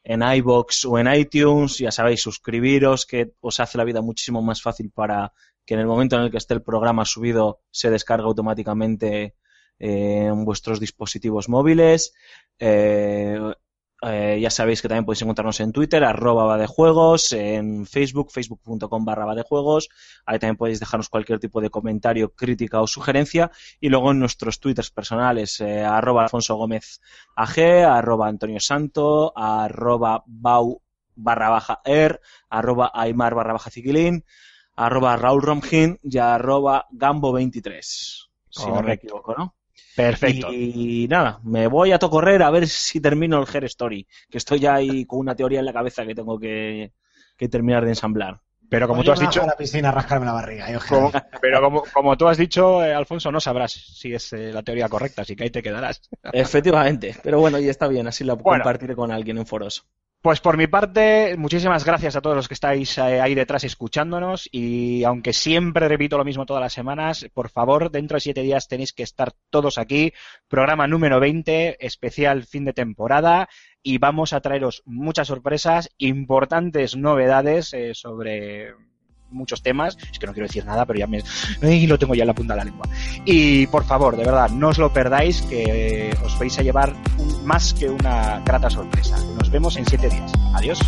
en iBox o en iTunes, ya sabéis, suscribiros, que os hace la vida muchísimo más fácil para que en el momento en el que esté el programa subido se descargue automáticamente eh, en vuestros dispositivos móviles. Eh, Eh, ya sabéis que también podéis encontrarnos en Twitter, arroba de juegos, en Facebook, facebook.com barra de juegos. Ahí también podéis dejarnos cualquier tipo de comentario, crítica o sugerencia. Y luego en nuestros twitters personales, eh, arroba Alfonso Gómez AG, arroba Antonio Santo, arroba Bau barra baja er, arroba Aymar barra baja Ciquilín, arroba Raúl Romgin y arroba Gambo23. Si no me equivoco, ¿no? Perfecto. Y nada, me voy a tocorrer a ver si termino el Her Story, que estoy ya ahí con una teoría en la cabeza que tengo que, que terminar de ensamblar. Pero como tú has dicho, a la piscina a rascarme la barriga. como- quedáis. pero como, como tú has dicho, eh, Alfonso, no sabrás si es eh, la teoría correcta, así que ahí te quedarás. Efectivamente, pero bueno, y está bien, así lo Bueno. compartiré con alguien en foros. Pues por mi parte, muchísimas gracias a todos los que estáis eh, ahí detrás escuchándonos y aunque siempre repito lo mismo todas las semanas, por favor, dentro de siete días tenéis que estar todos aquí. Programa número 20, especial fin de temporada y vamos a traeros muchas sorpresas, importantes novedades eh, sobre muchos temas. Es que no quiero decir nada, pero ya me Ay, lo tengo ya en la punta de la lengua. Y por favor, de verdad, no os lo perdáis, que os vais a llevar más que una grata sorpresa. Nos vemos en siete días. Adiós.